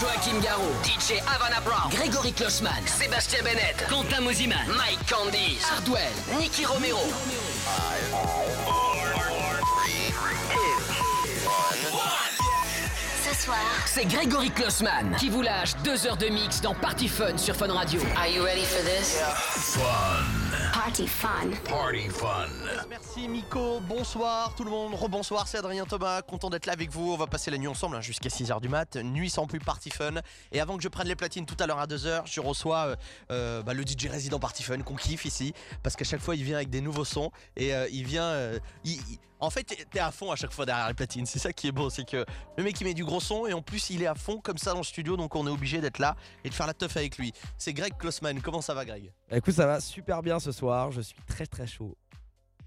Joachim Garraud, DJ Havana Brown, Grégory Klossman, Sébastien Bennett, Quentin Mosiman, Mike Candice, Hardwell, Nicky Romero. Ce soir, C'est Grégory Klossman qui vous lâche deux heures de mix dans Party Fun sur Fun Radio. are you ready for this? Party fun. Party fun. Merci Miko, bonsoir tout le monde, rebonsoir, c'est Adrien Thomas, content d'être là avec vous, on va passer la nuit ensemble hein, jusqu'à 6h du mat, nuit sans plus Party Fun, et avant que je prenne les platines tout à l'heure à 2h, je reçois euh, euh, bah, le DJ résident Party Fun qu'on kiffe ici, parce qu'à chaque fois il vient avec des nouveaux sons, et euh, il vient... euh, il- il- en fait t'es à fond à chaque fois derrière les platines, c'est ça qui est beau, c'est que le mec il met du gros son, et en plus il est à fond comme ça dans le studio, donc on est obligé d'être là et de faire la teuf avec lui. C'est Greg Klossman, comment ça va Greg? Bah, écoute, ça va super bien ce soir. Je suis très très chaud.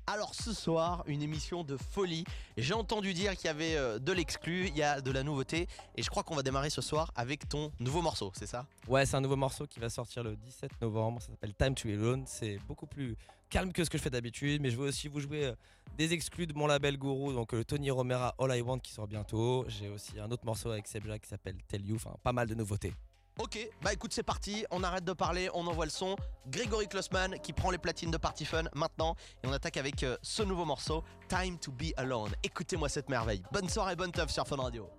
Alors ce soir, une émission de folie. J'ai entendu dire qu'il y avait euh, de l'exclu, il y a de la nouveauté et je crois qu'on va démarrer ce soir avec ton nouveau morceau, c'est ça? Ouais, c'est un nouveau morceau qui va sortir le 17 novembre. Ça s'appelle Time to Be Alone. C'est beaucoup plus calme que ce que je fais d'habitude, mais je veux aussi vous jouer euh, des exclus de mon label Guru, donc euh, le Tony Romera All I Want qui sort bientôt. J'ai aussi un autre morceau avec Sebja qui s'appelle Tell You. Enfin, pas mal de nouveautés. Ok, bah écoute c'est parti, on arrête de parler, on envoie le son. Grégory Klossman qui prend les platines de Party Fun maintenant et on attaque avec euh, ce nouveau morceau, Time to Be Alone. Écoutez-moi cette merveille. Bonne soirée, bonne teuf sur Fun Radio.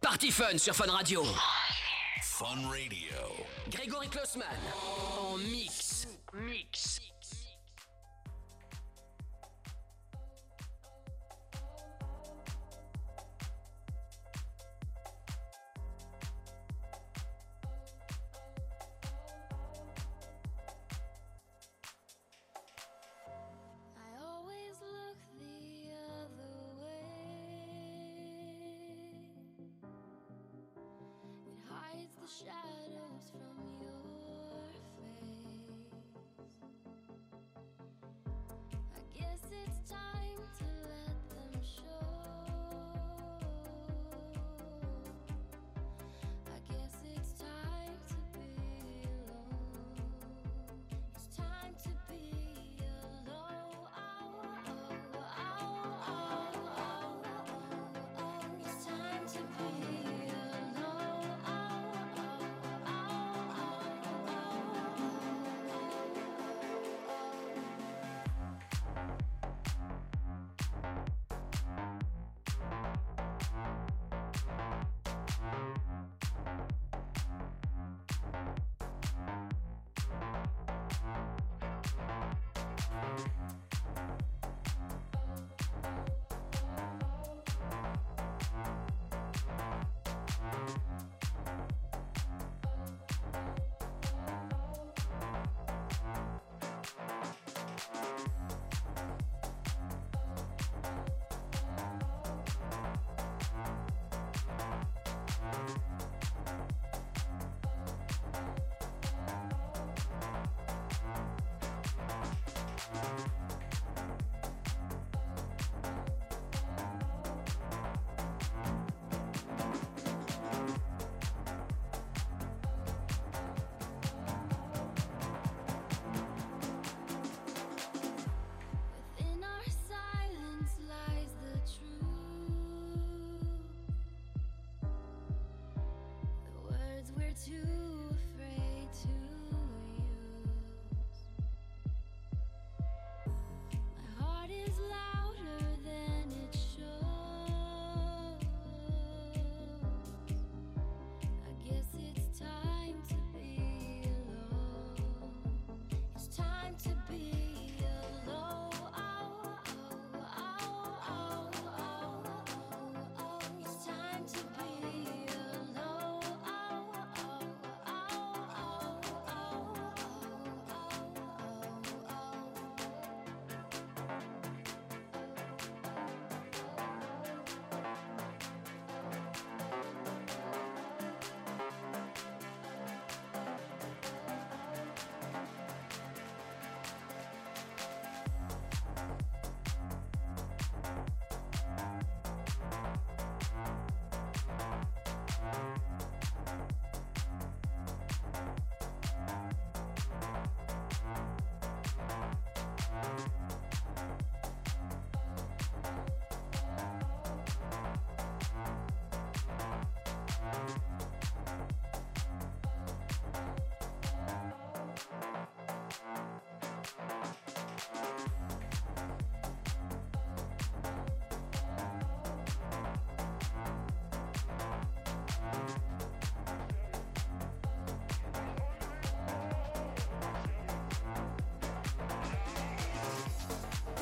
Party Fun sur Fun Radio. Fun Radio. Grégory Klossman en mix. Mix.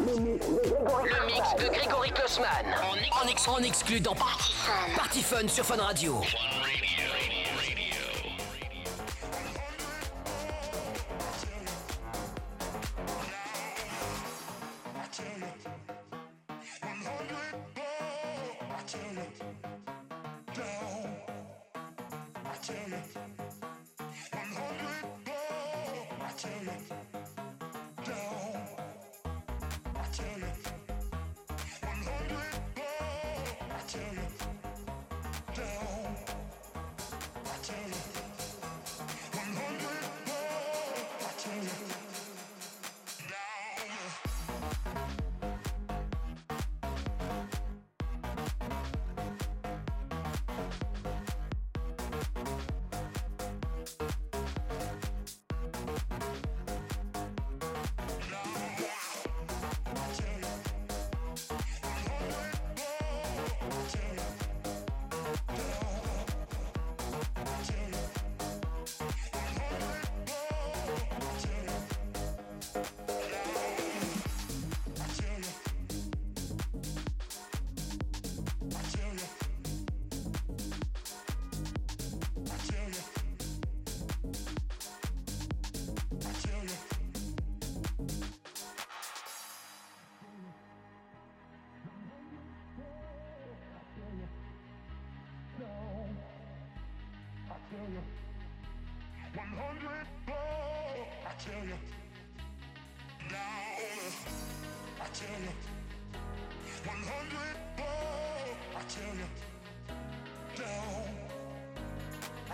Le mix de Grégory Klossman. En, ex- en, dans. Party Fun sur Fun Radio.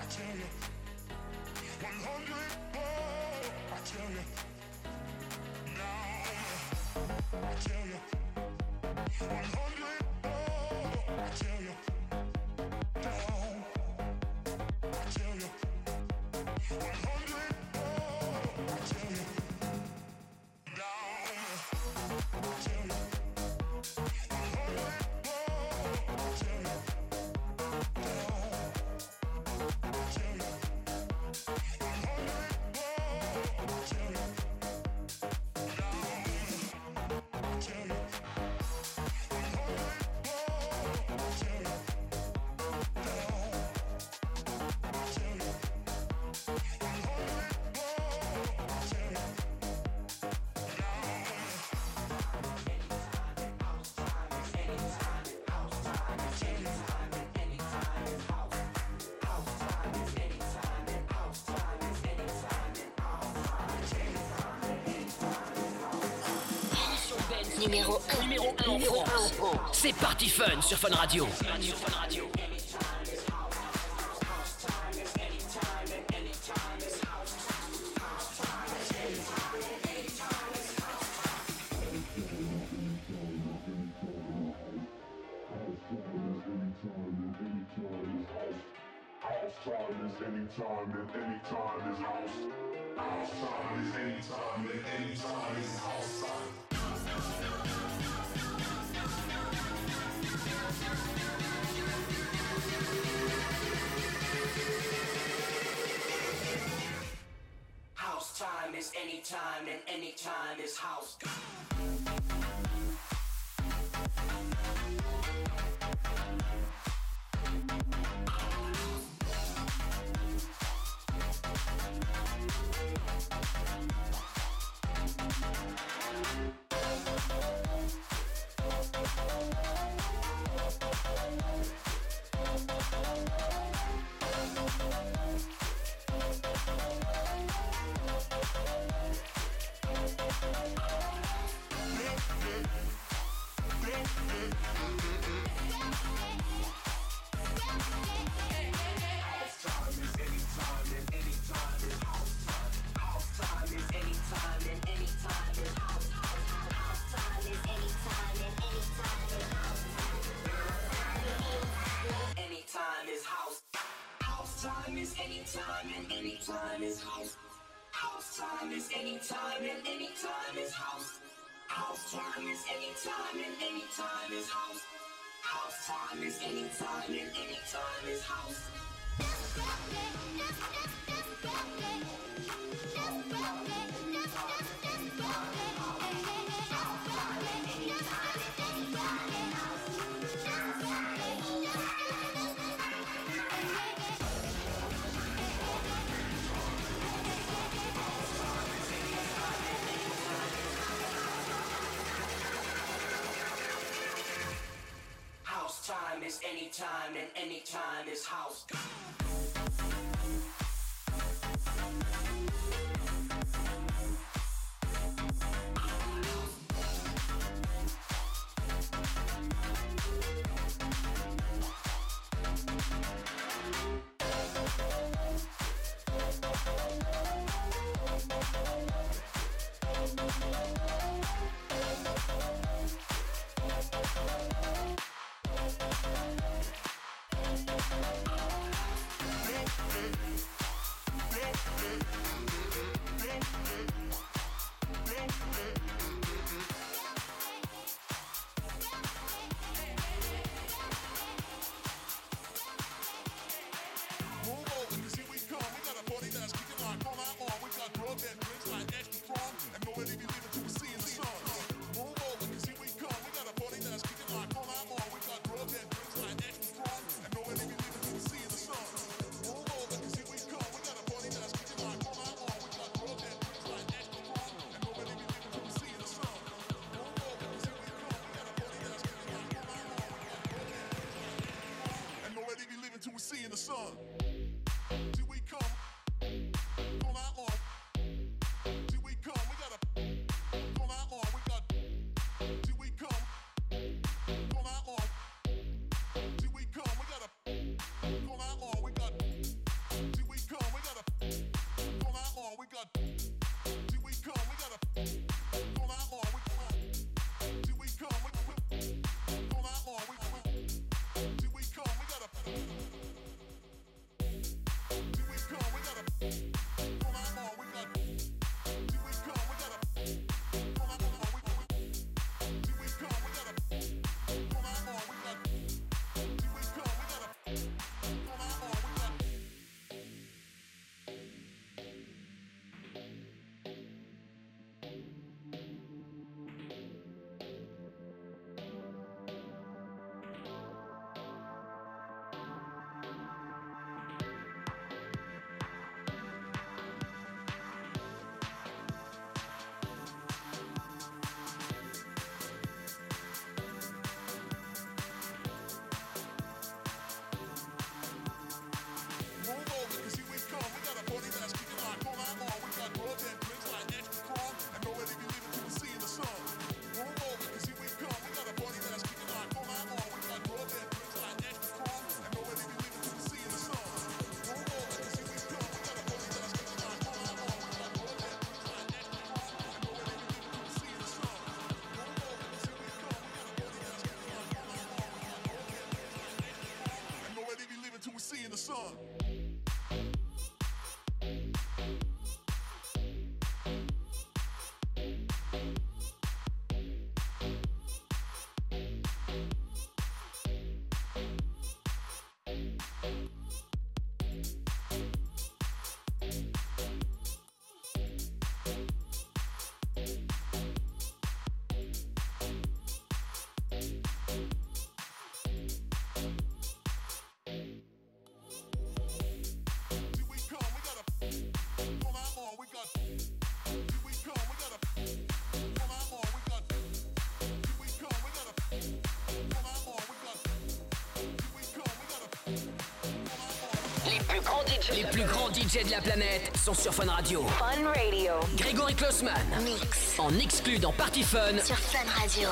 tell you. 100 more, I tell you. Now, I tell you. 100 more, I tell you. Now, I tell you. 100 I tell you. Numéro 1. Numéro 1 en France. C'est Party Fun sur Fun Radio. Anytime time is house. House time is anytime, and anytime is house. Just grab it, just, just, just grab it. Just just, just. anytime, and anytime is house. Son. see in the sun. Les plus grands DJ de la planète sont sur Fun Radio. Fun Radio. Grégory Klossman. Mix. En exclu dans Party Fun. Sur Fun Radio.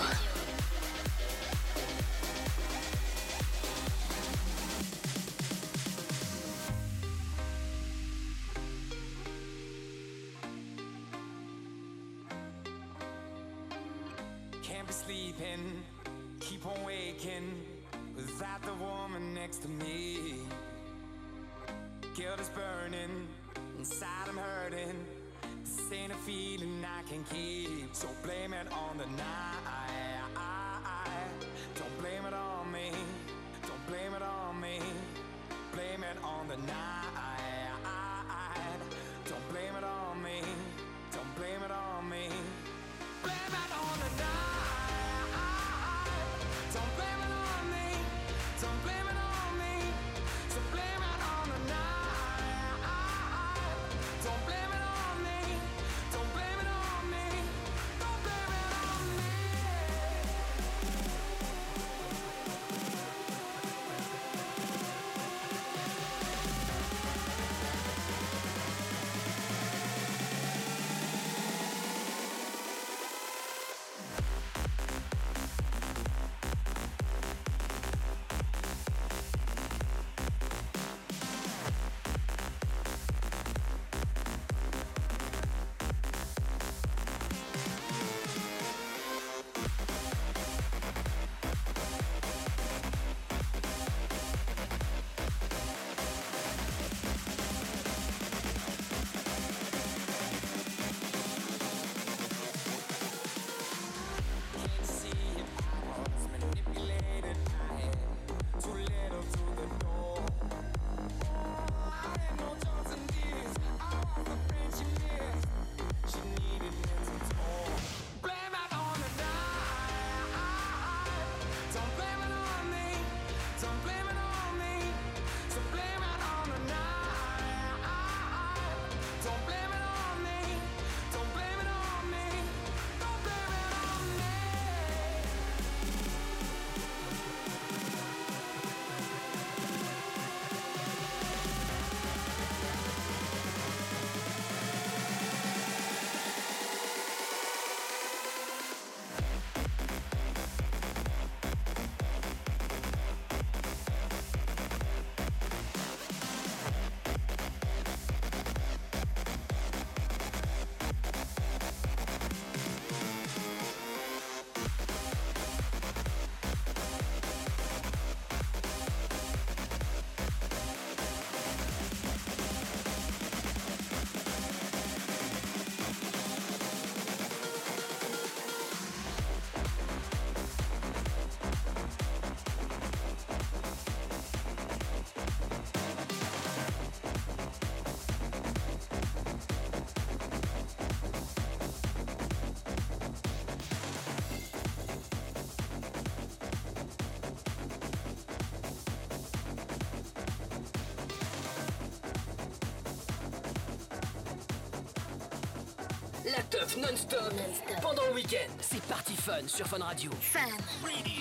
Fun sur Fun Radio. Fun.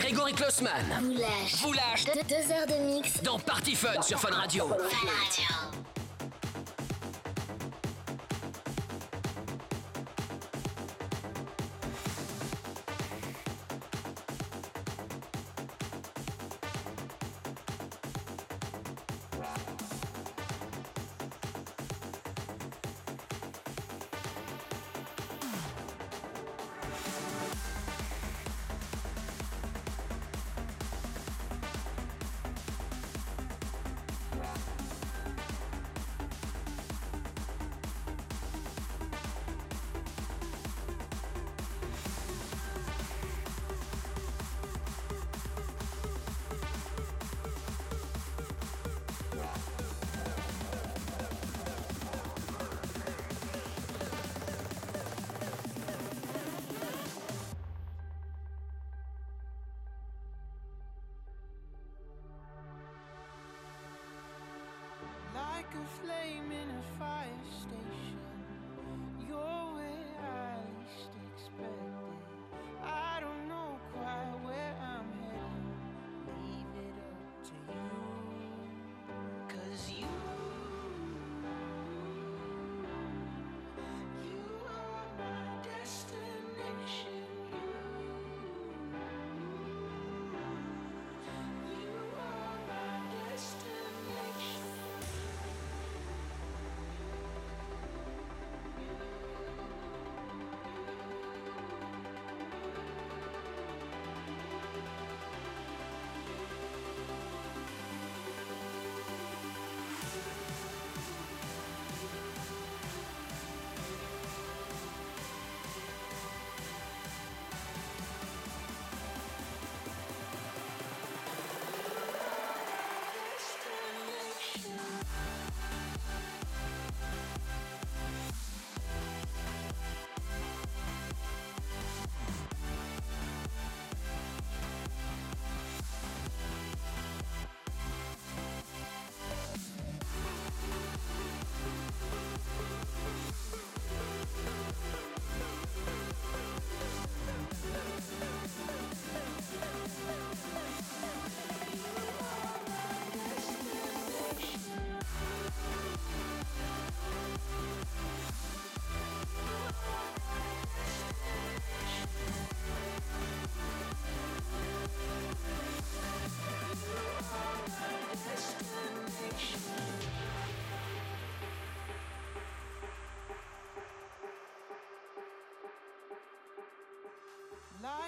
Grégory Klossman Vous lâche. vous lâche De- deux heures de mix. dans Party Fun sur Fun Radio. Fun Radio.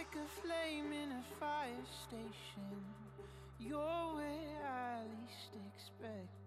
Like a flame in a fire station. You're where I least expected.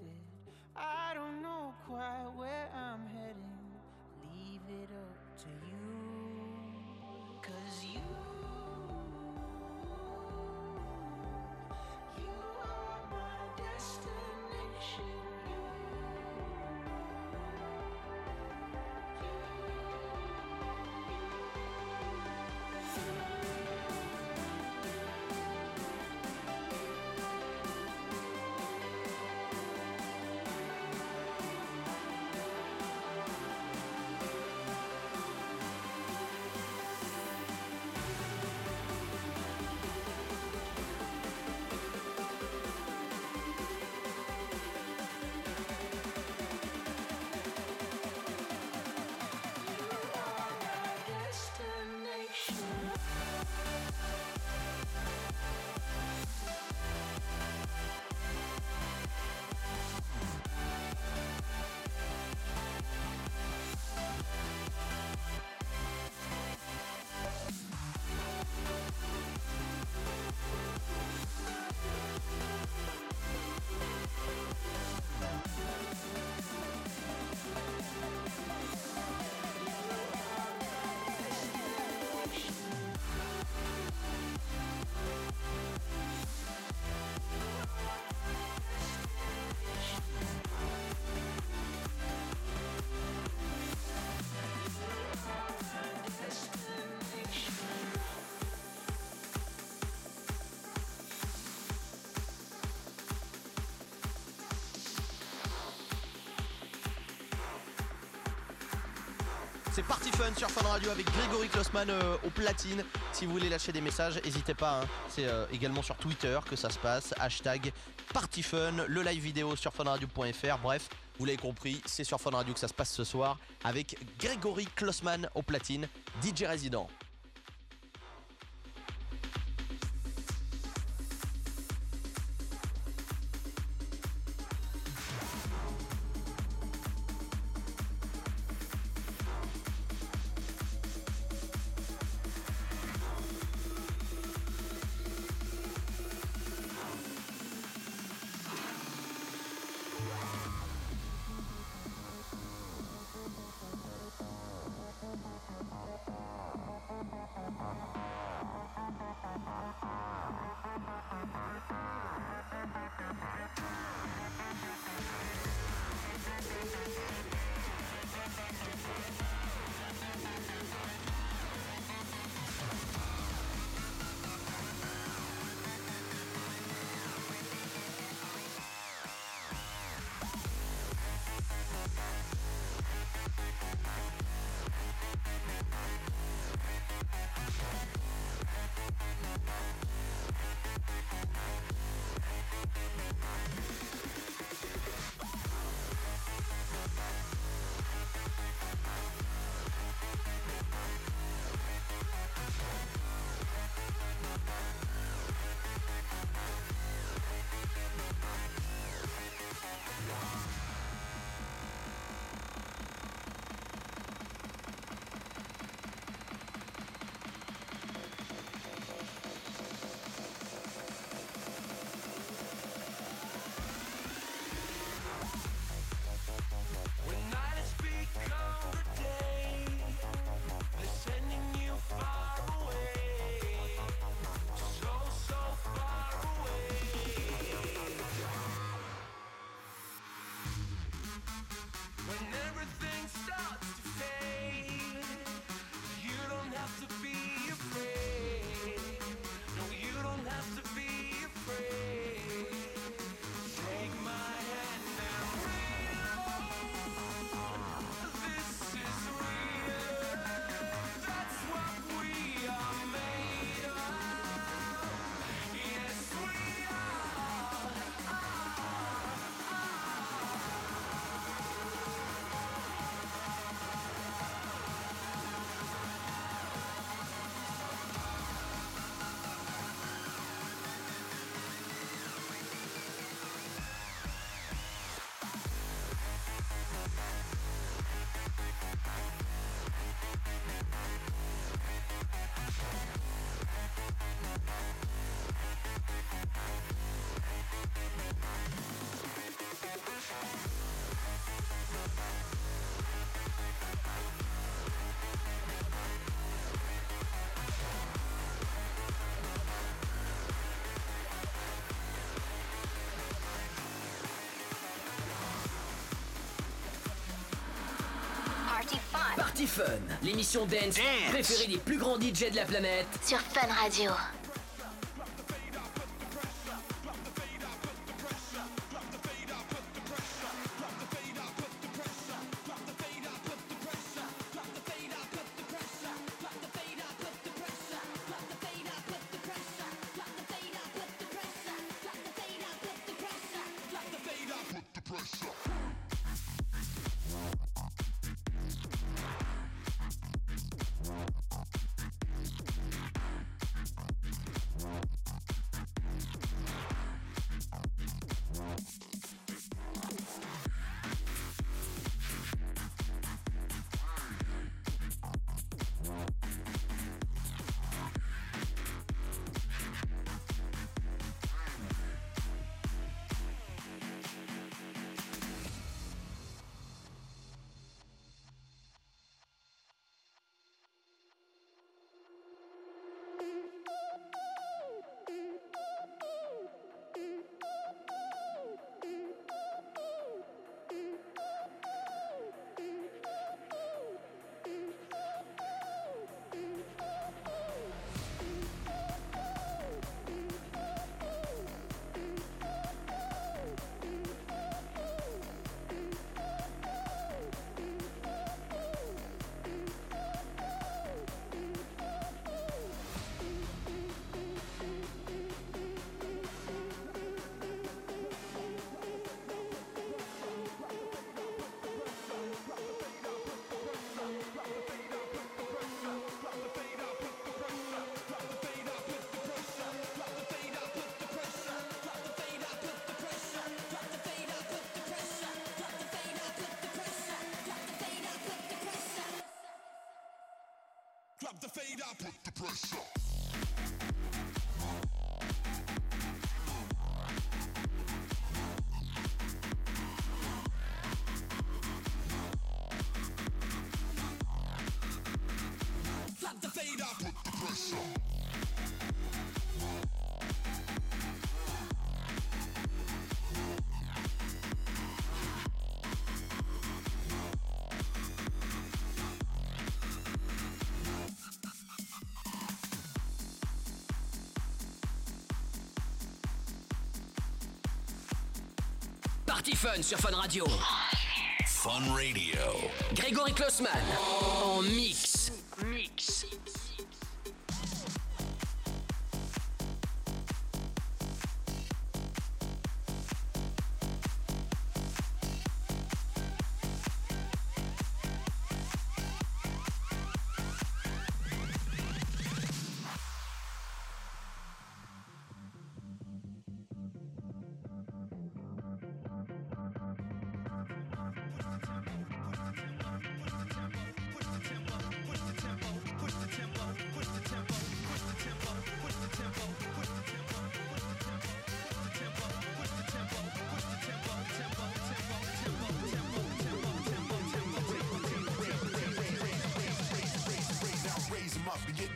C'est Party Fun sur Fun Radio avec Grégory Klossman euh, au platine. Si vous voulez lâcher des messages, n'hésitez pas. hein. C'est euh, également sur Twitter que ça se passe. Hashtag Party Fun, le live vidéo sur funradio.fr. Bref, vous l'avez compris, c'est sur Fun Radio que ça se passe ce soir avec Grégory Klossman au platine, DJ résident. Party Fun, l'émission dance, préférée des plus grands DJ de la planète. Sur Fun Radio. Party Fun sur Fun Radio. Fun Radio. Grégory Klossman en mix.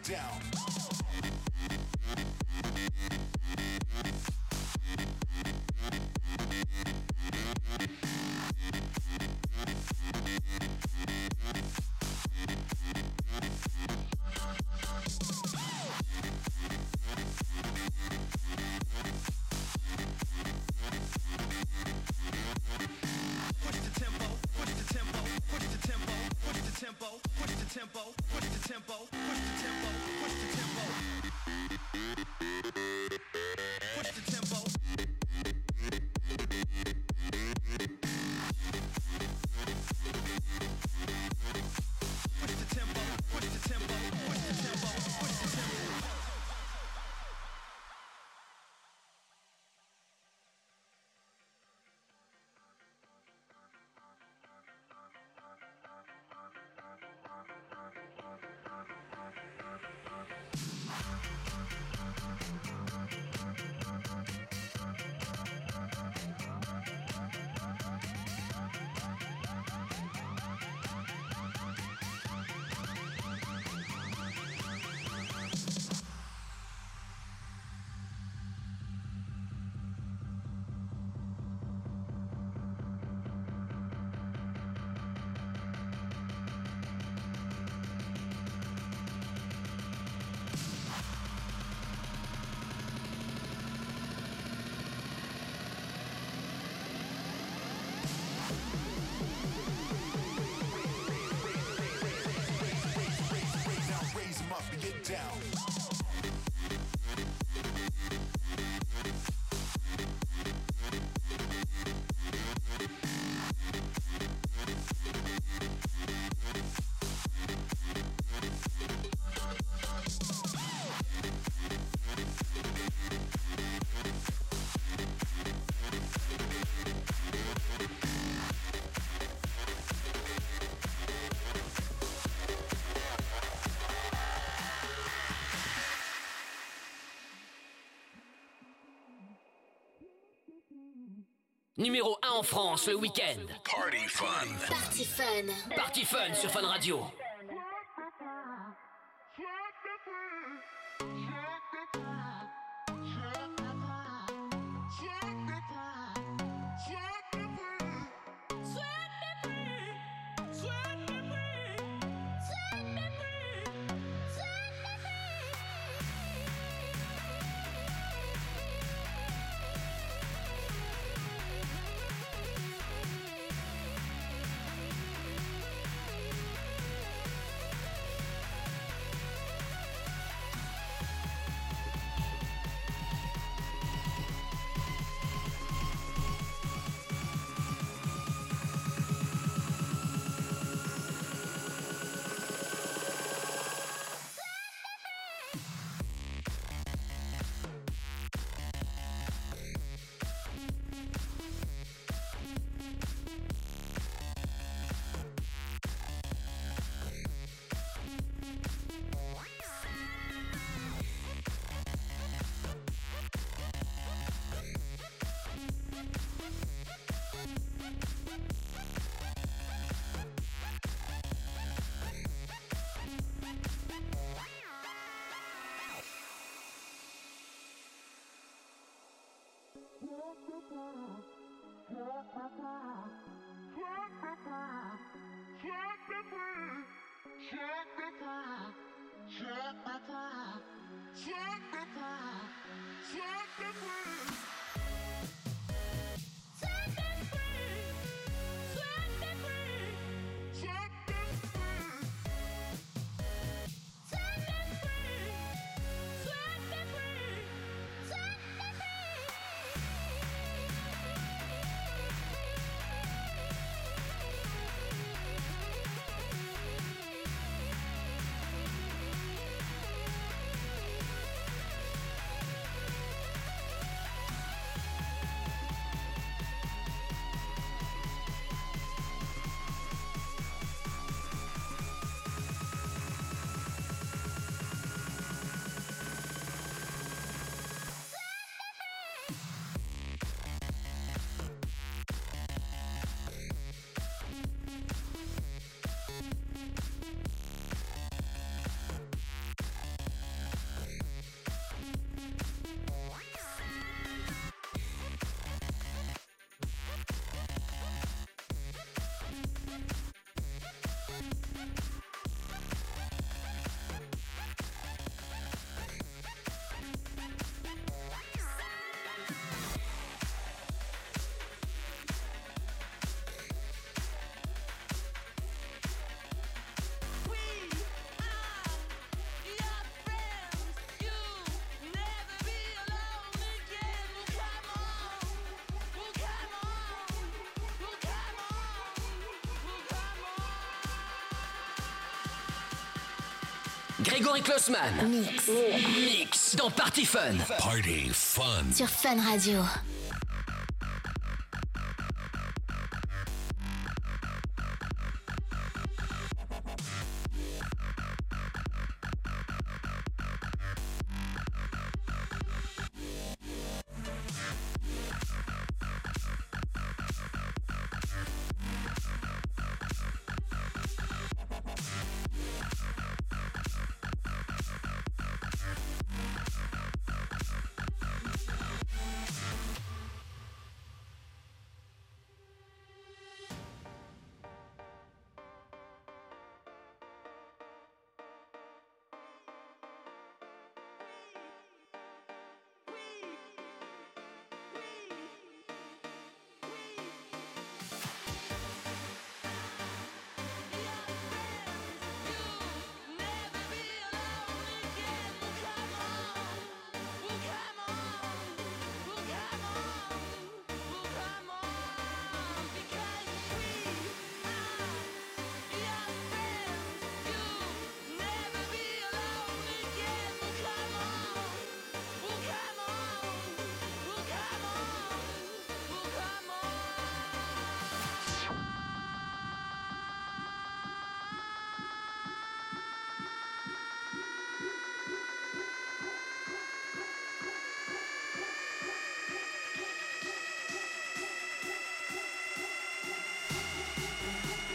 down. tempo, push the tempo down. Numéro 1 en France le week-end. Party fun. Party Fun. Party Fun sur Fun Radio. What the fuck? Grégory Klossman. Mix. Mix dans Party Fun. Party fun. Sur Fun Radio. あっ!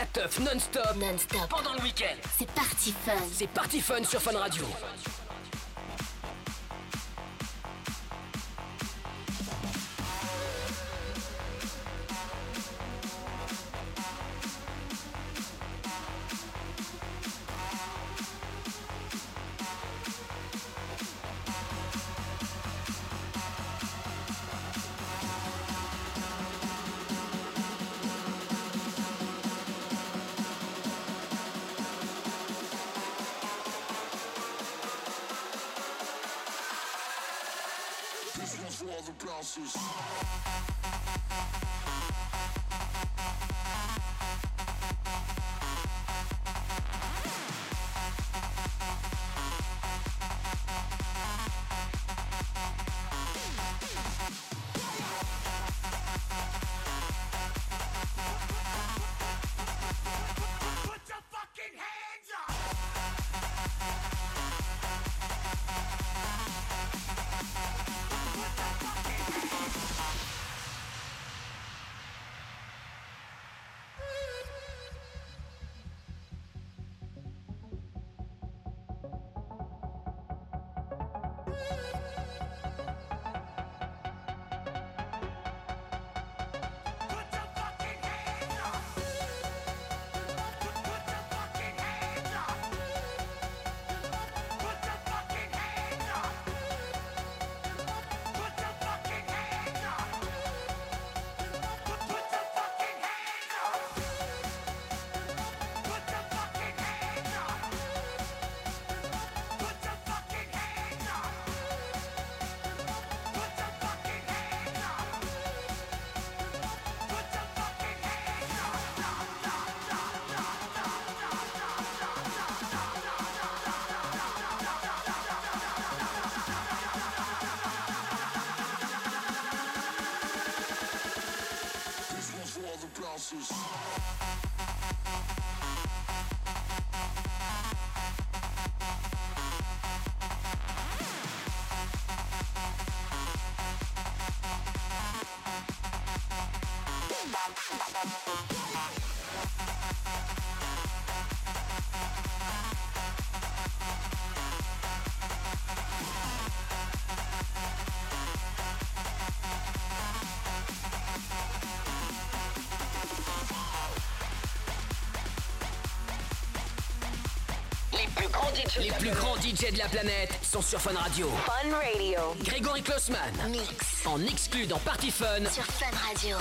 La teuf non-stop. Pendant le week-end. C'est parti fun. C'est Party Fun sur Fun Radio. Les plus grands DJ, les plus grands DJ de la planète sont sur Fun Radio. Fun Radio. Grégory Klossman. Mix. En exclu dans Party Fun. Sur Fun Radio.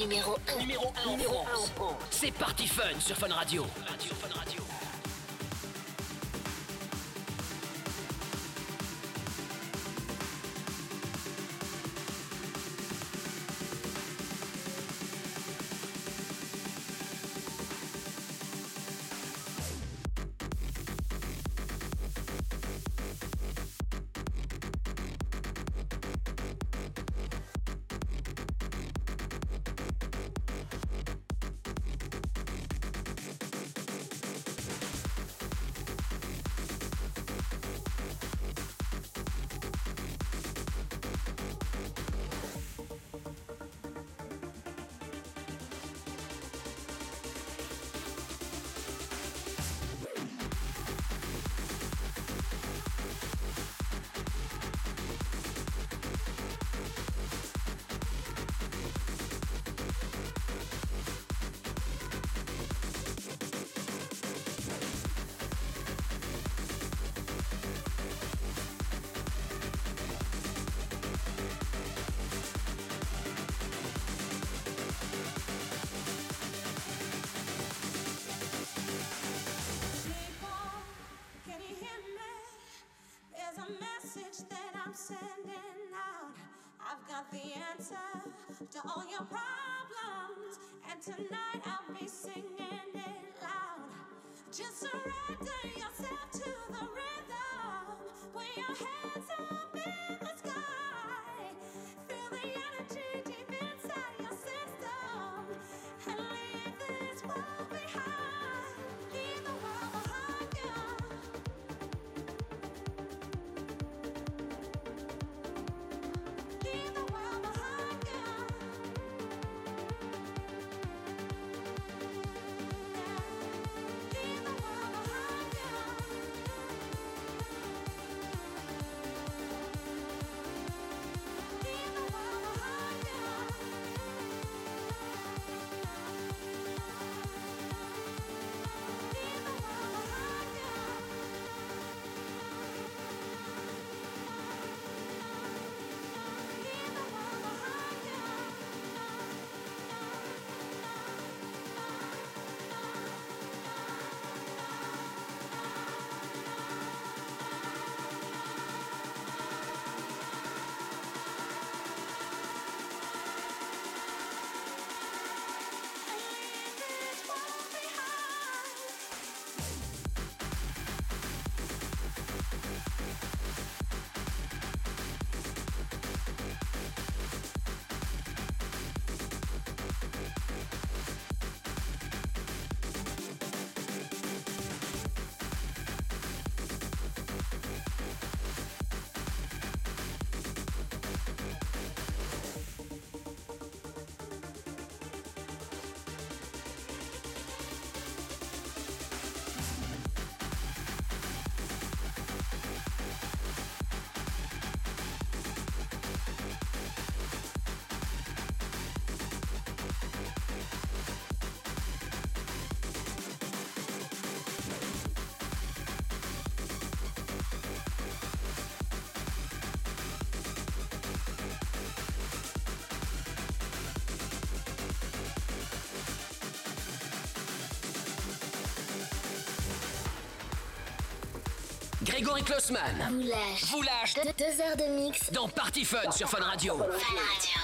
numéro 1. Numéro 1. C'est Party Fun sur Fun Radio. Radio Fun Radio. Grégory Klossmann. Vous lâche. Vous lâche. De deux heures de mix. Dans Party Fun sur Fun Radio. Fun Radio.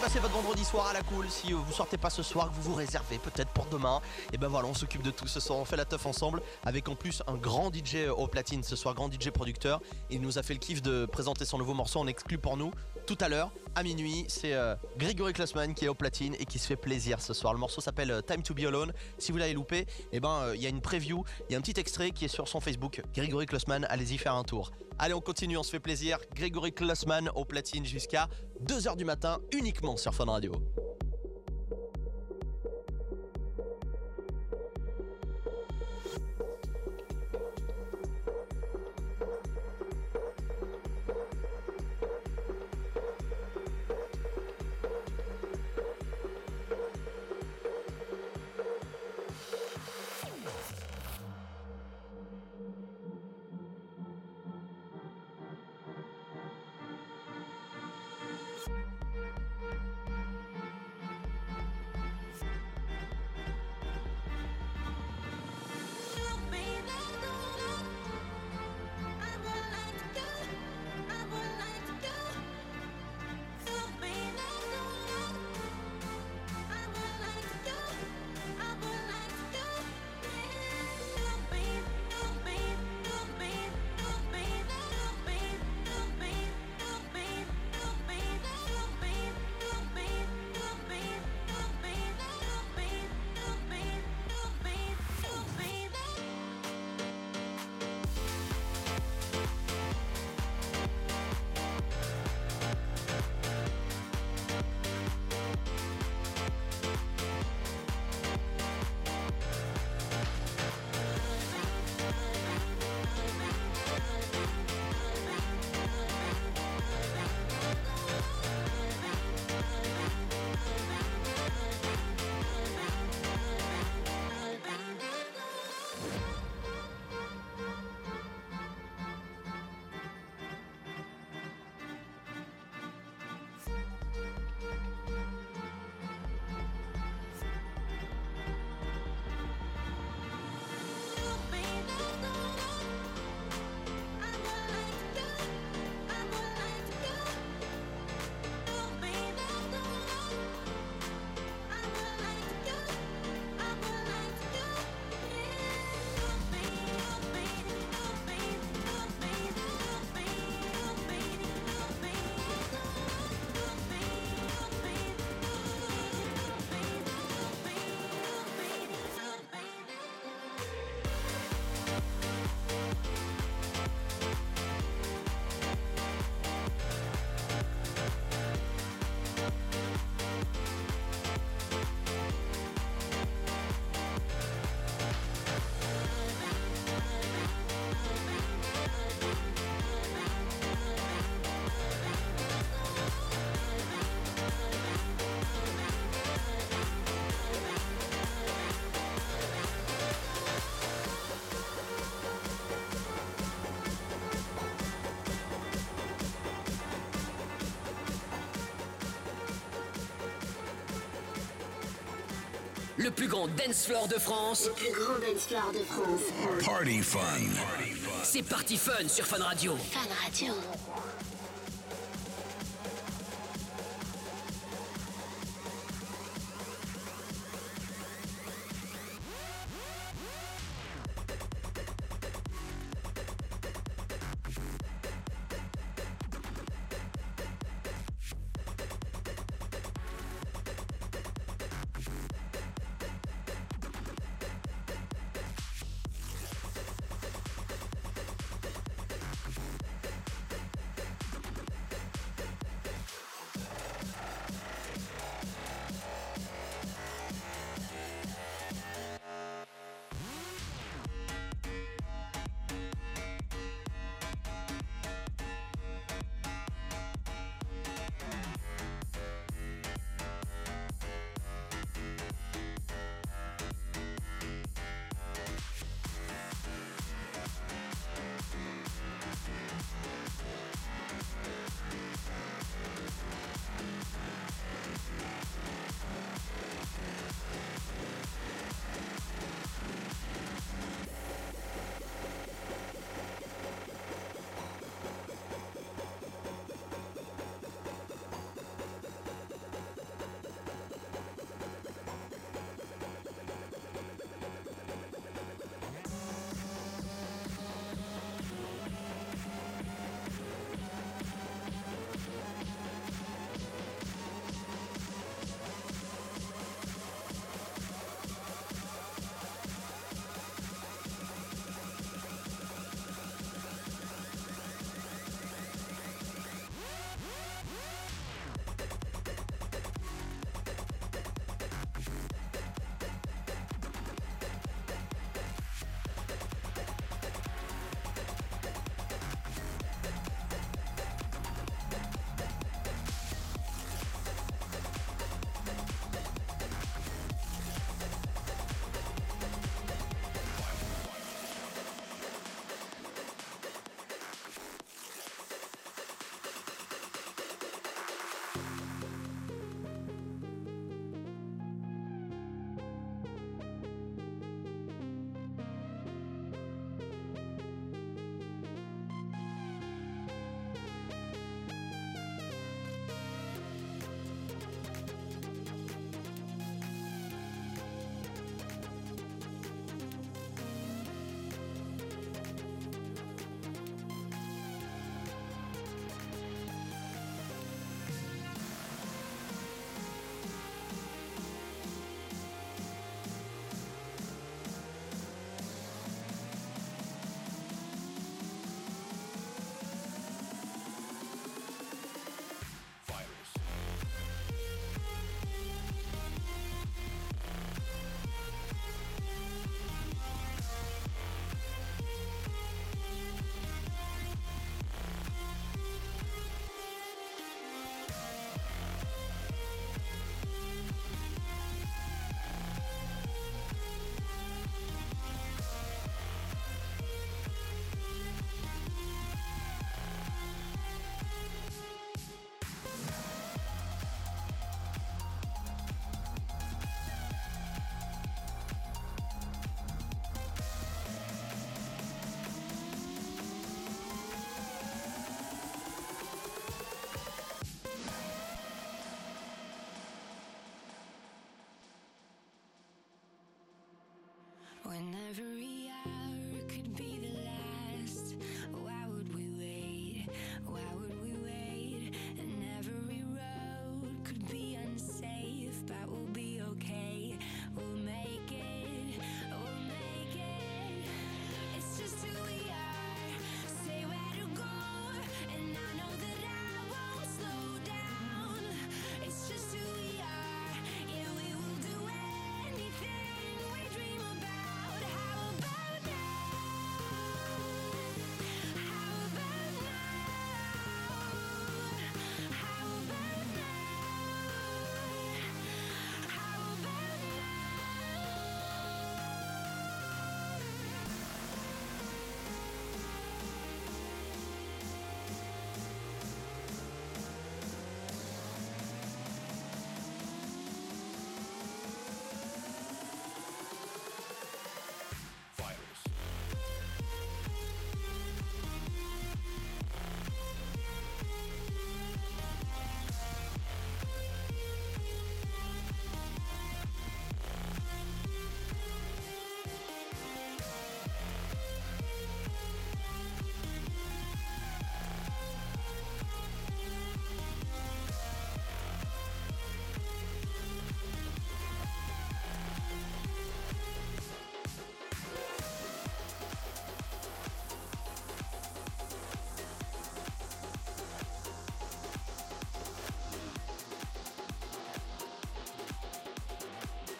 Passer votre vendredi soir à la cool. Si euh, vous sortez pas ce soir, que vous vous réservez peut-être pour demain, et ben voilà, on s'occupe de tout ce soir. On fait la teuf ensemble avec en plus un grand DJ au platine ce soir, grand DJ producteur. Il nous a fait le kiff de présenter son nouveau morceau en exclu pour nous tout à l'heure à minuit. C'est euh, Grégory Klossman qui est au platine et qui se fait plaisir ce soir. Le morceau s'appelle euh, Time to Be Alone. Si vous l'avez loupé, et ben euh, il y a une preview, il y a un petit extrait qui est sur son Facebook. Grégory Klossman, allez-y faire un tour. Allez, on continue, on se fait plaisir. Grégory Klossman au platine jusqu'à 2h du matin uniquement sur Fun Radio. Le plus grand dance floor de France, Le plus grand dance floor de France. Party fun. c'est Party Fun sur Fun Radio. Fun Radio.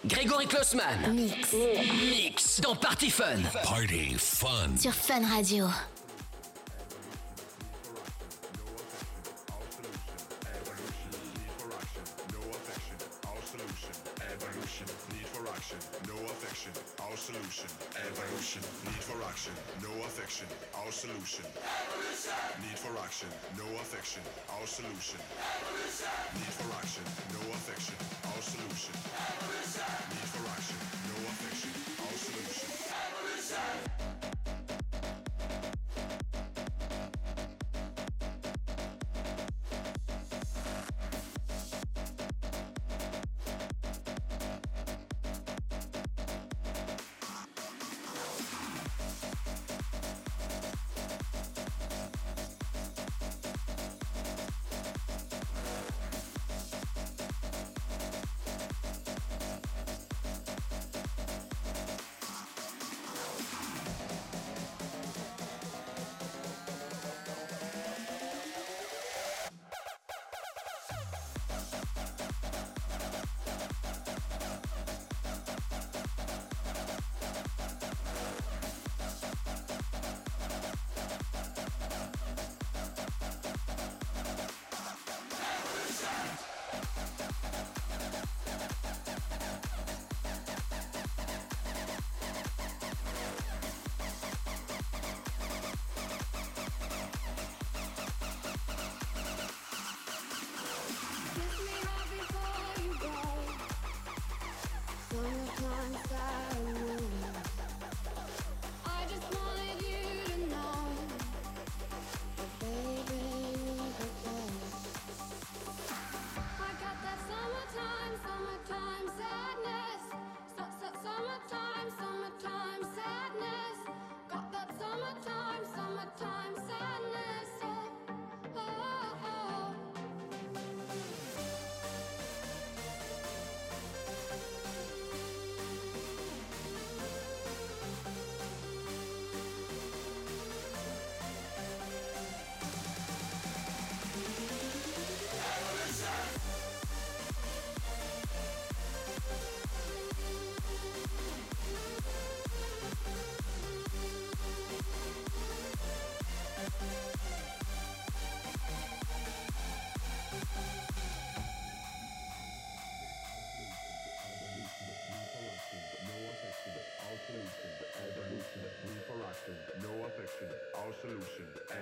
Grégory Klossman. Mix. Mix dans Party Fun. Party Fun. Sur Fun Radio.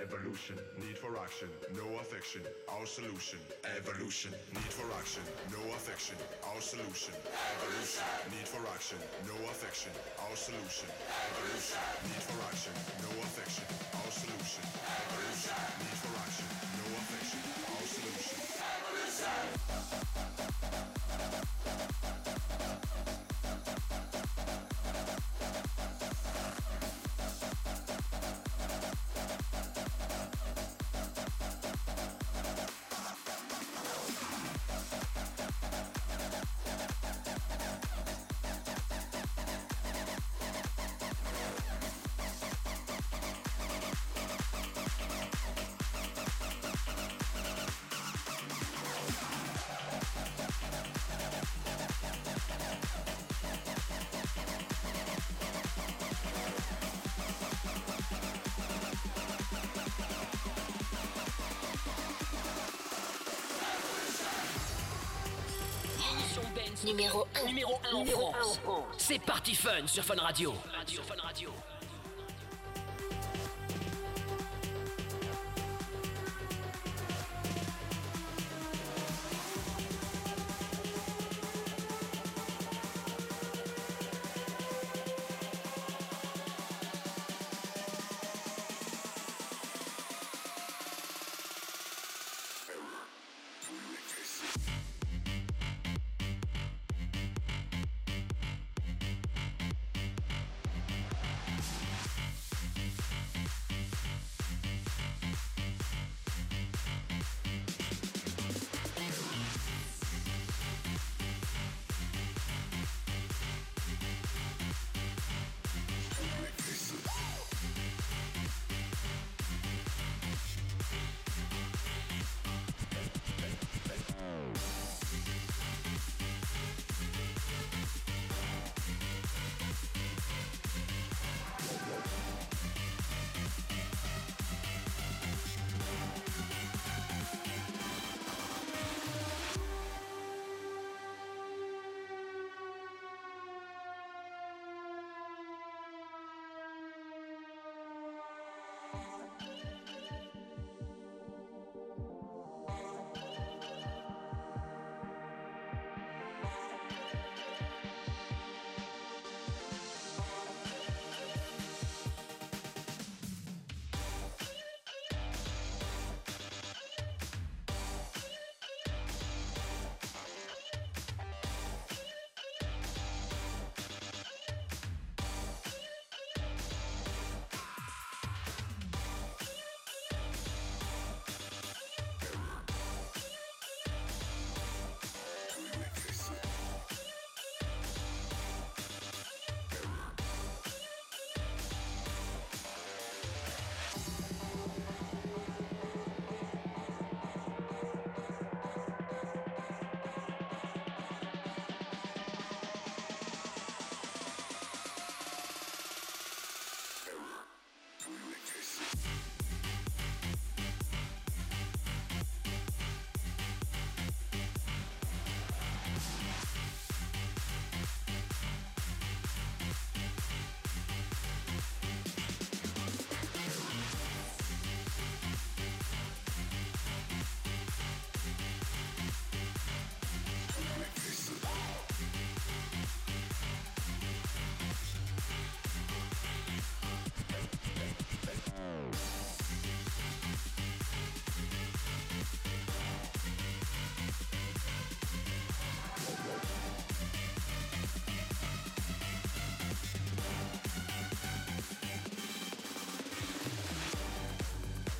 Evolution, need for action. No affection, our solution. Evolution, need for action. No affection, our solution. Evolution, need for action. No affection, our solution. Evolution, need for action. No affection, our solution. Evolution, need for Numéro 1. numéro 1 en France. C'est Party Fun sur Fun Radio. Sur Fun Radio.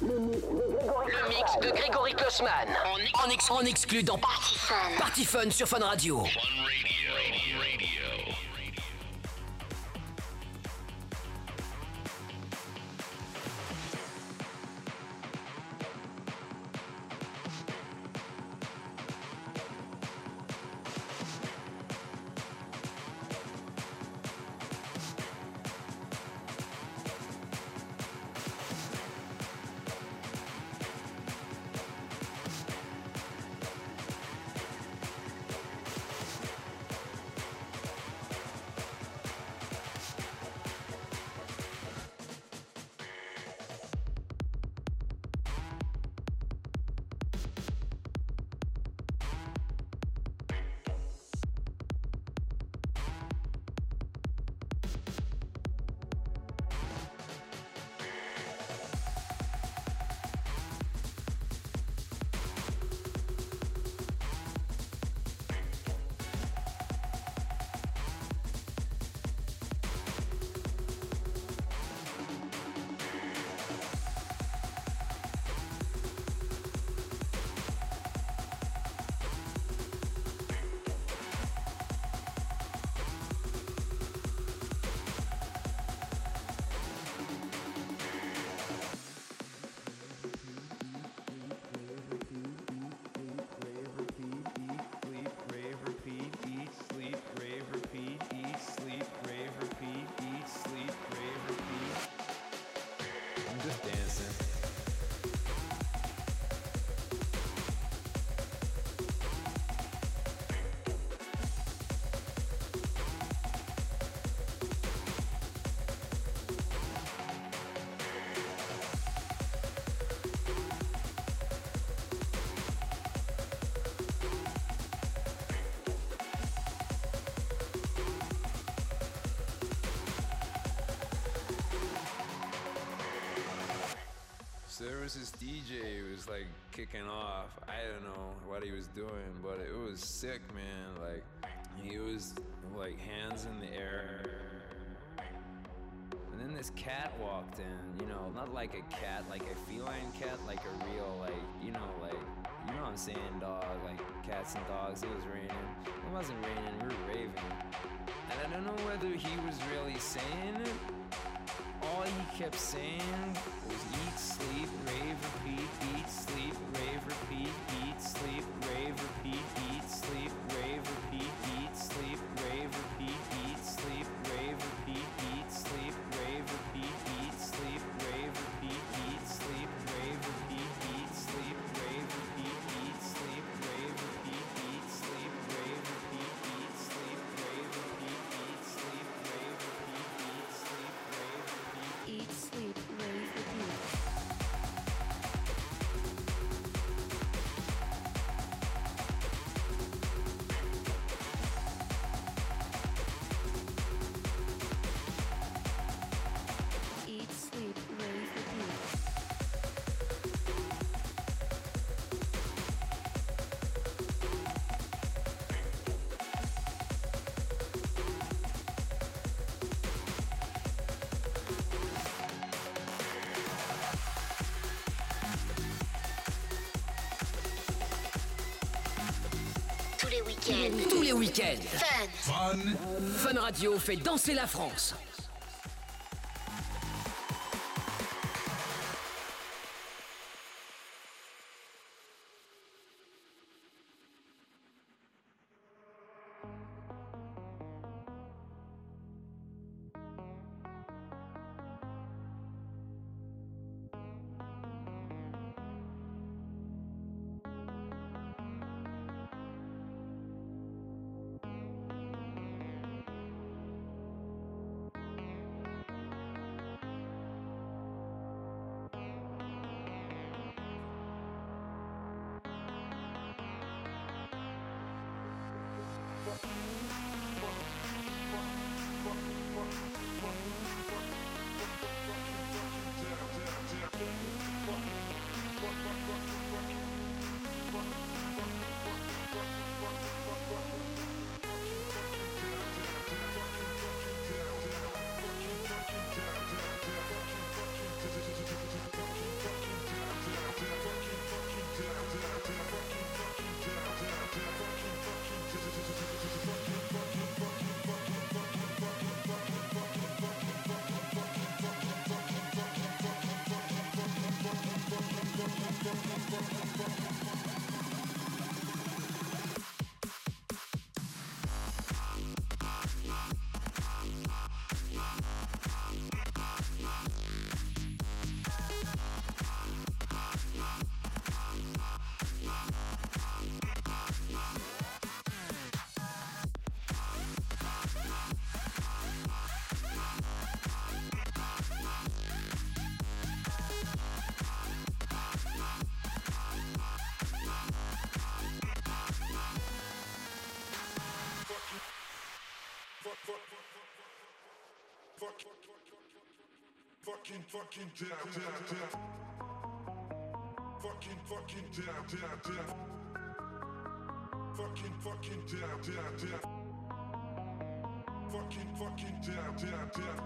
Le mix de Grégory Klossman. En, ex- en exclu dans Party Fun. Party Fun sur Fun Radio. There was this DJ who was like kicking off. I don't know what he was doing, but it was sick, man. Like he was like hands in the air. And then this cat walked in, you know, not like a cat, like a feline cat, like a real, like, you know, like, you know what I'm saying, dog, like cats and dogs. It was raining. It wasn't raining, we were raving. And I don't know whether he was really saying it all he kept saying Tous les week-ends. Tous les week-ends. Fun. Fun. Fun Radio fait danser la France. fucking, fucking down, down, down. Fucking, fucking down, down, down. Fucking, fucking down, down, down. Fucking, fucking down, down, down.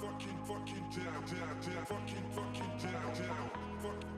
Fucking, fucking down, down, down. Fucking, fucking down, down. Fuck.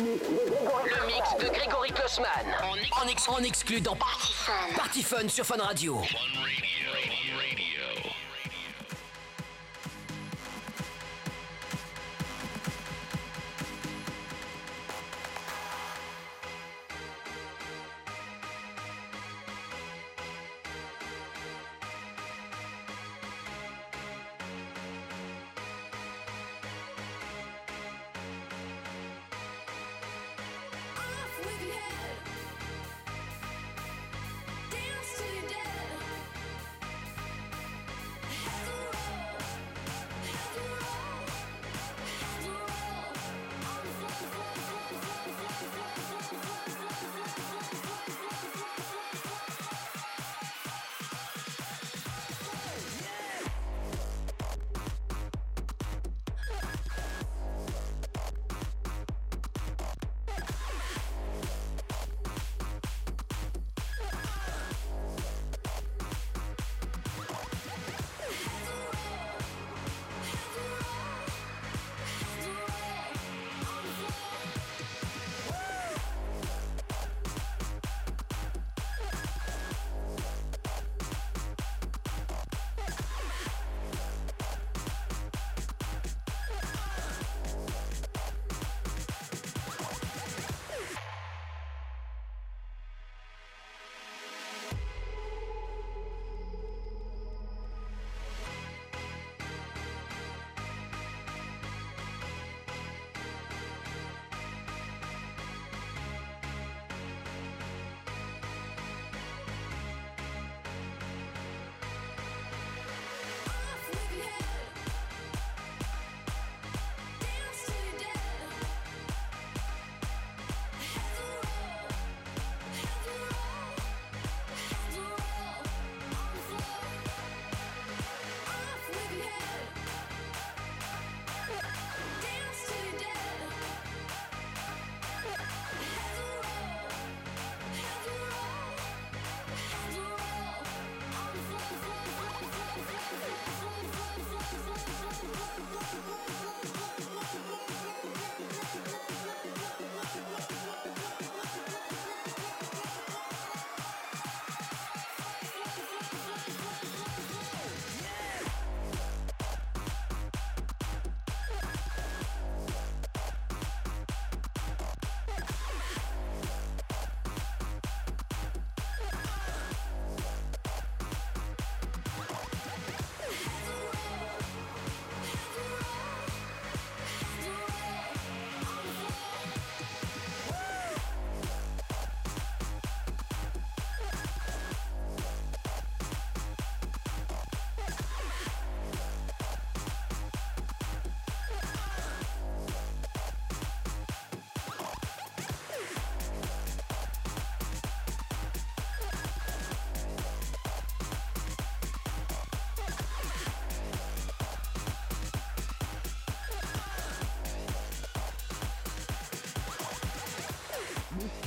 Le mix de Grégory Klossman en, ex exclu dans Party Fun. Sur Fun Radio.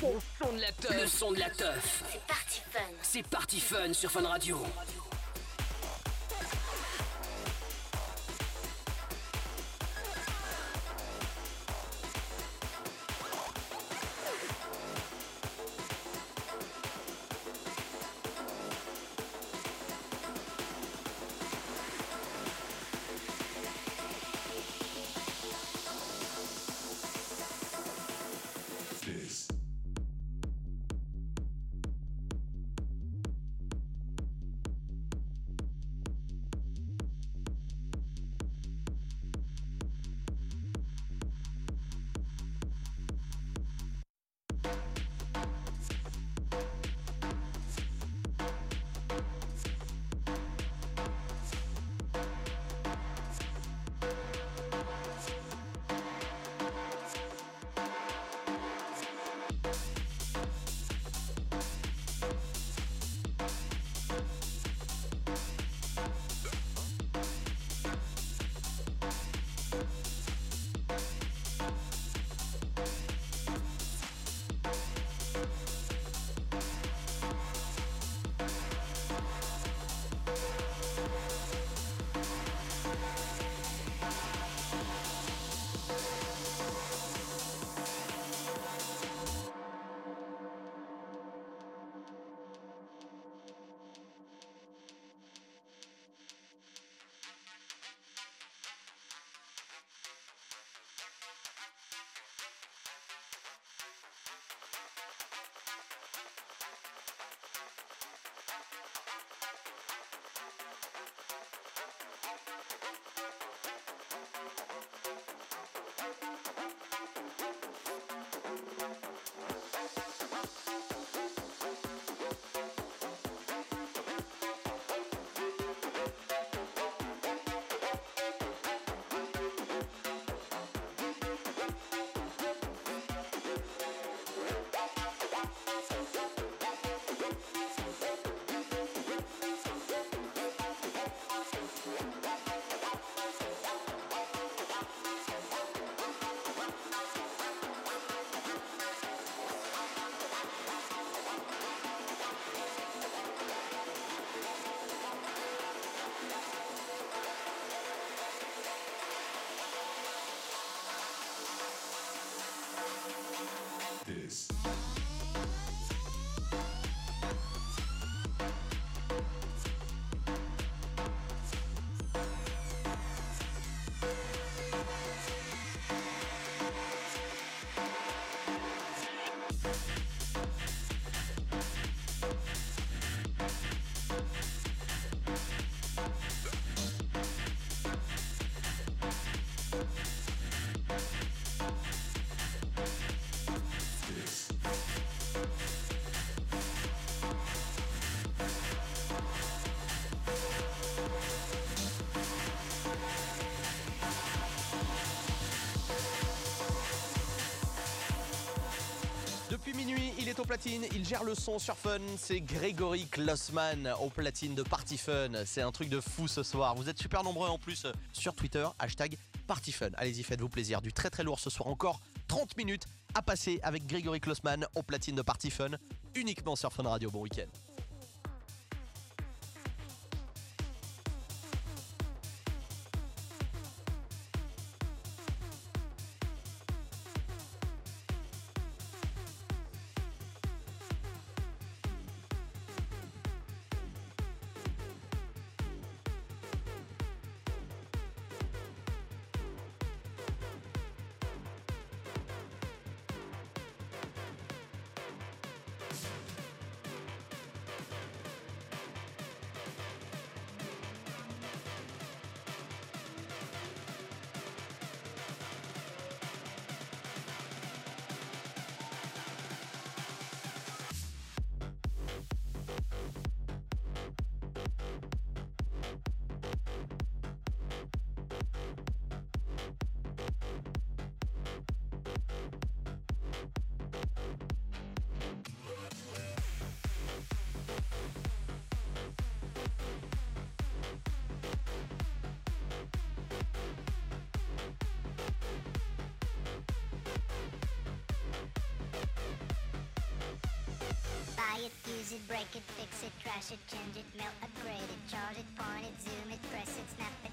Le son de la teuf. Le son de la teuf. C'est parti fun. C'est parti fun sur Fun Radio. Minuit, il est au platine, il gère le son sur Fun, c'est Grégory Klossman au platine de Party Fun. C'est un truc de fou ce soir. Vous êtes super nombreux en plus sur Twitter, hashtag Party Fun. Allez-y, faites-vous plaisir. Du très très lourd ce soir encore, 30 minutes à passer avec Grégory Klossman au platine de Party Fun, uniquement sur Fun Radio. Bon week-end. Use it, break it, fix it, trash it, change it, melt, upgrade it, charge it, point it, zoom it, press it, snap it,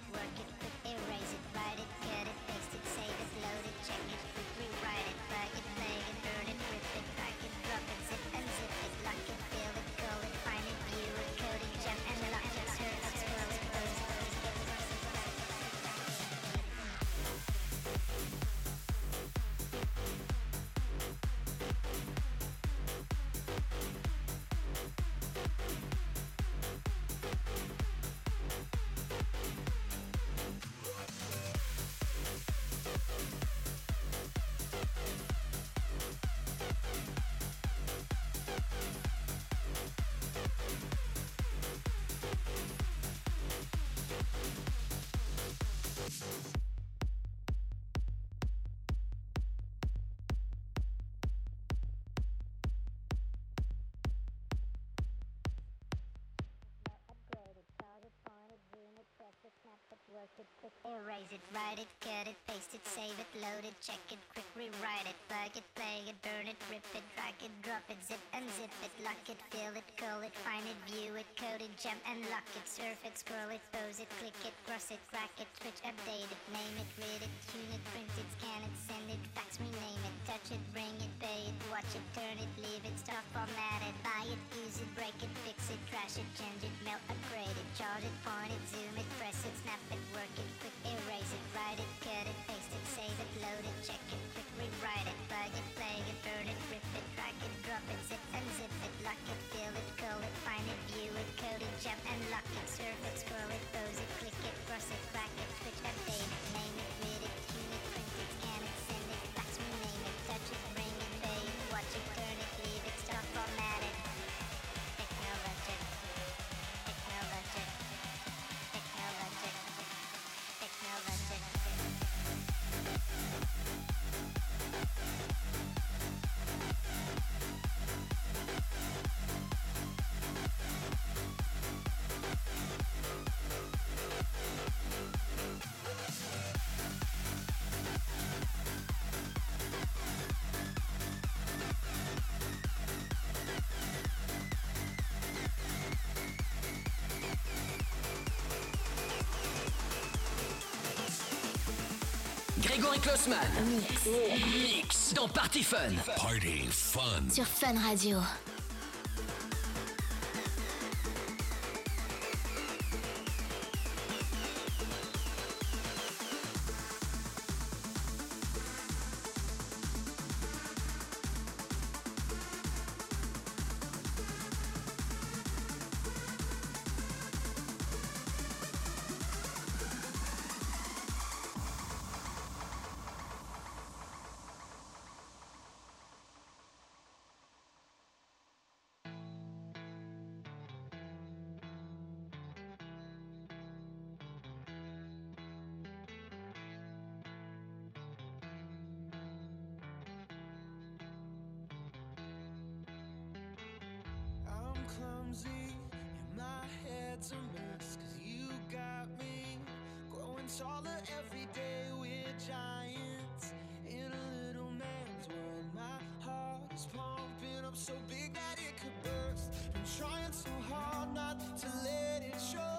erase it, write it, cut it, paste it, save it, load it, check it, quick rewrite it, plug it, play it, burn it, rip it, drag it, drop it, zip unzip it, lock it, fill it, call it, find it, view it, code it, jump and lock it, surf it, scroll it, pose it, click it, cross it, crack it, switch, update it, name it, read it, tune it, print it, scan it, send it, fax, rename it, touch it, bring it, pay it, watch it, turn it, leave it, stop, format it, buy it, use it, break it, fix it, trash it, change it, melt, upgrade it, charge it, point it, zoom it, press it, snap it, work it, quick erase it, write it, cut it, paste it, save it, load it, check it, rewrite it, plug it, play it, burn it, rip it, drag it, drop it, zip unzip it, lock it, fill it, call it, find it, view it, code it, jump and lock it, surf it, scroll it, pose it, click it, cross it, crack it, switch, update it, Grégory Klossman. Mix. Mix. Dans Party Fun. Party Fun. Sur Fun Radio. Taller every day We're giants in a little man's world. My heart is pumping up so big that it could burst. I'm trying so hard not to let it show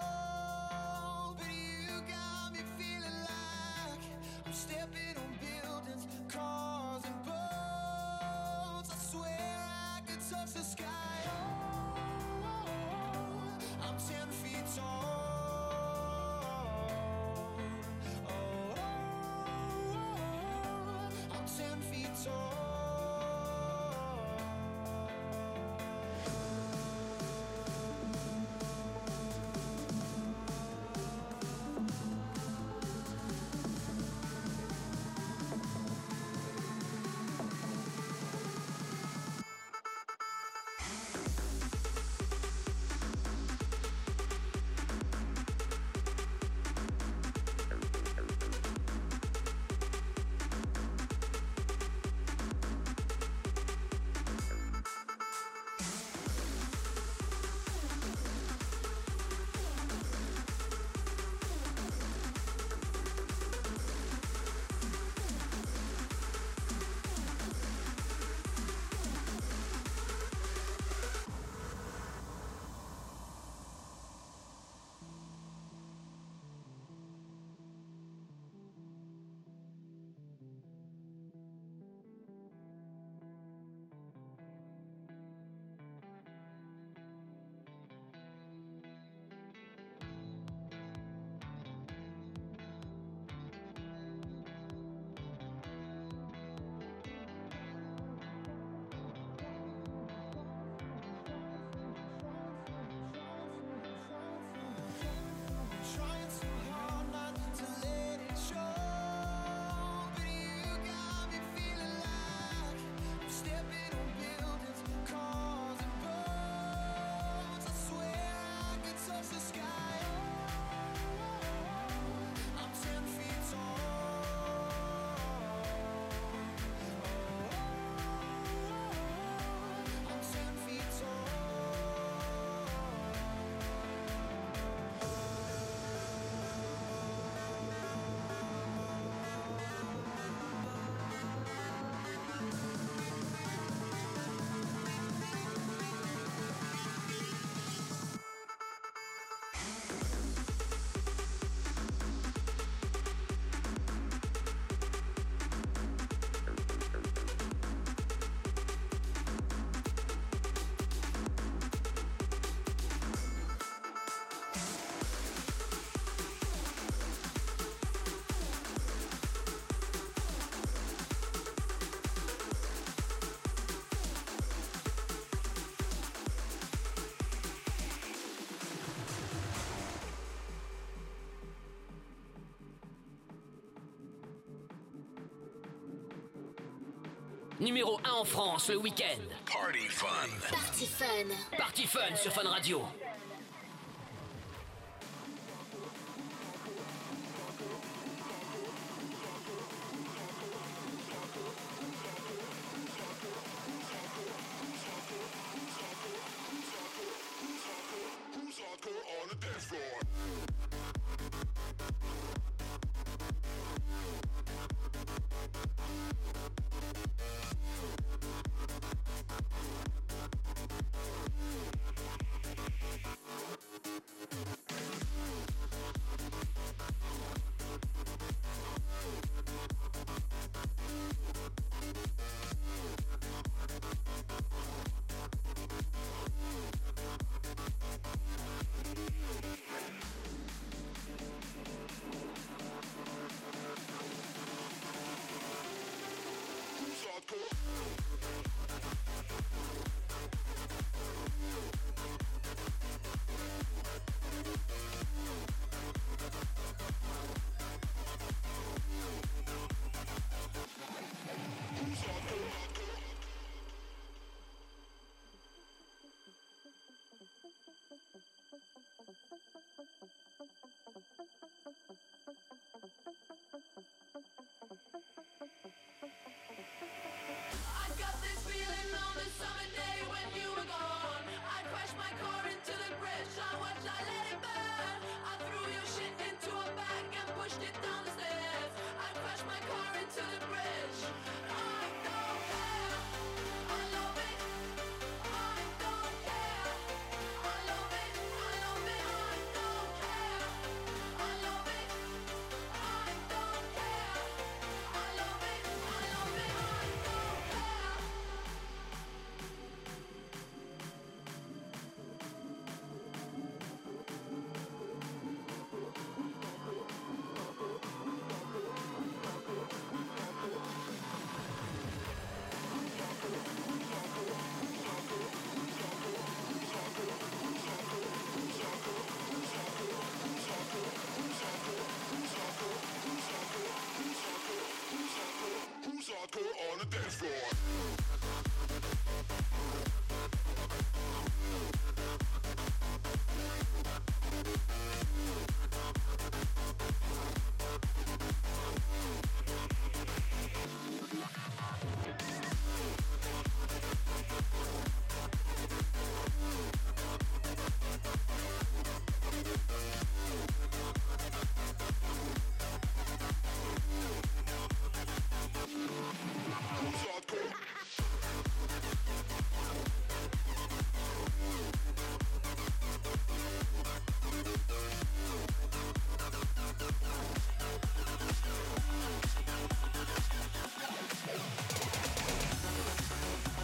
But you got me feeling like I'm stepping on buildings, cars and boats. I swear I could touch the sky So. lights of the sky. numéro 1 en France le week-end. Party Fun. Party Fun. Party Fun sur Fun Radio.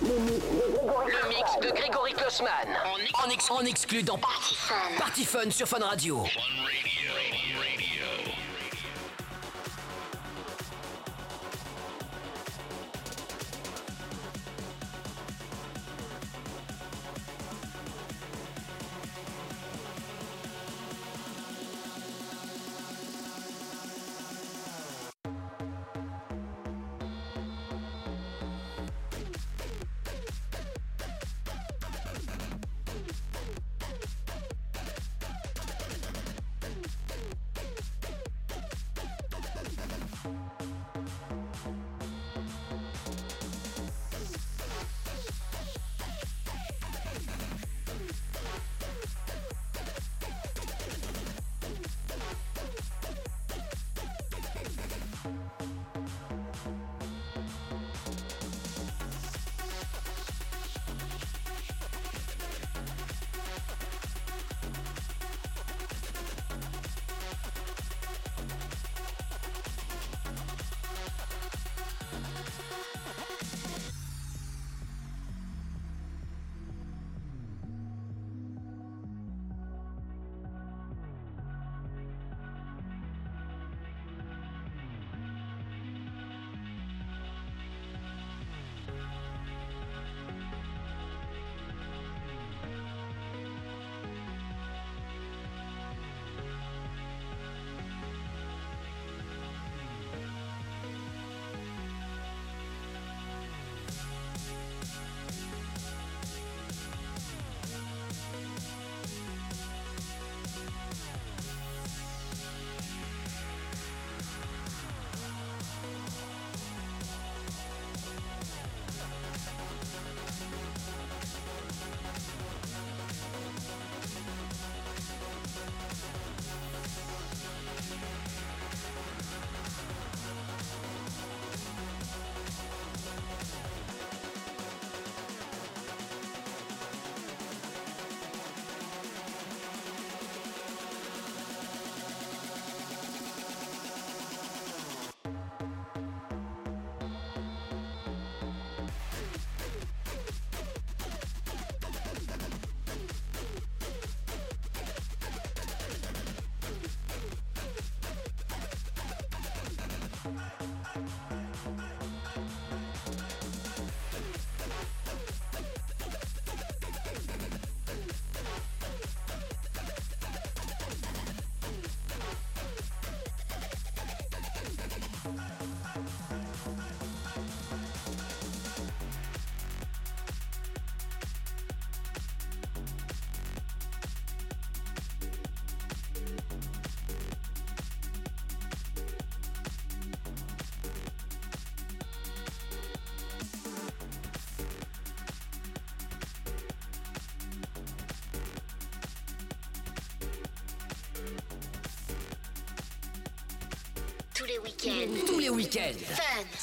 Le mix de Grégory Klossman. En, ex en, Party Fun. Sur Fun Radio.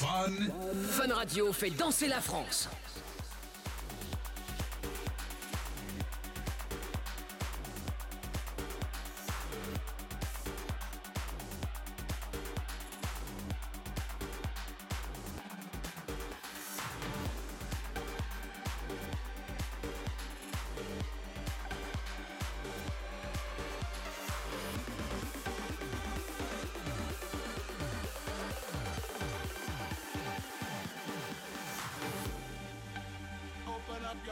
Fun. Radio fait danser la France.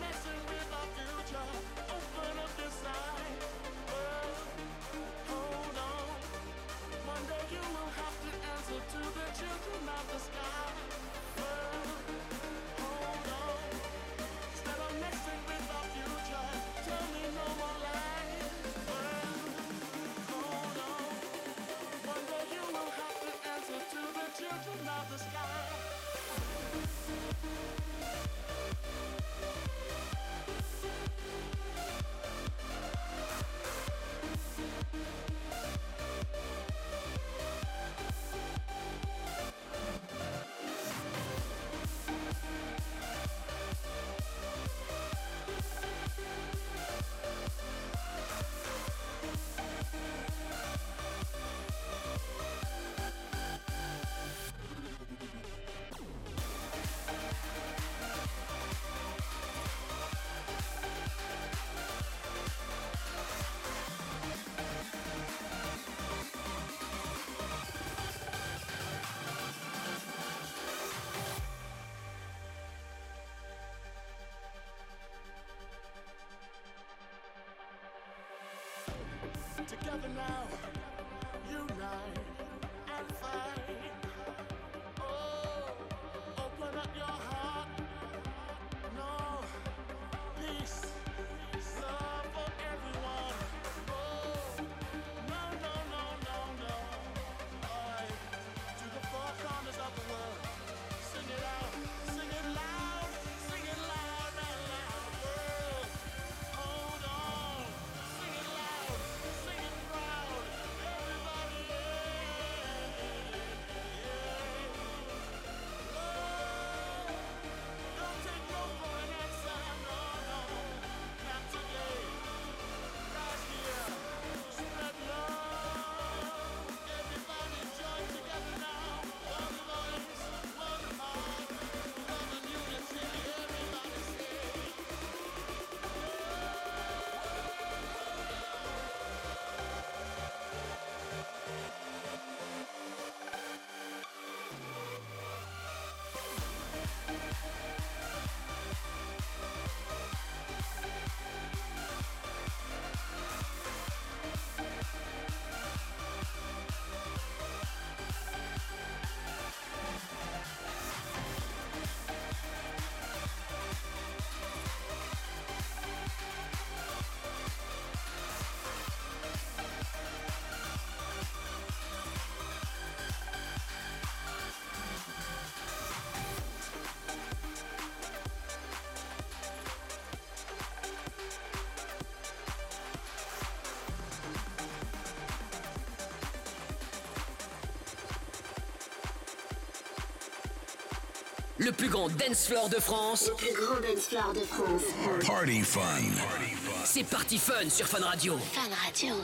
messing Together now, unite and fight. Oh, open up your heart. No, peace, Le plus grand dance floor de France. Le plus grand dance floor de France. Party fun. C'est Party Fun sur Fun Radio. Fun Radio.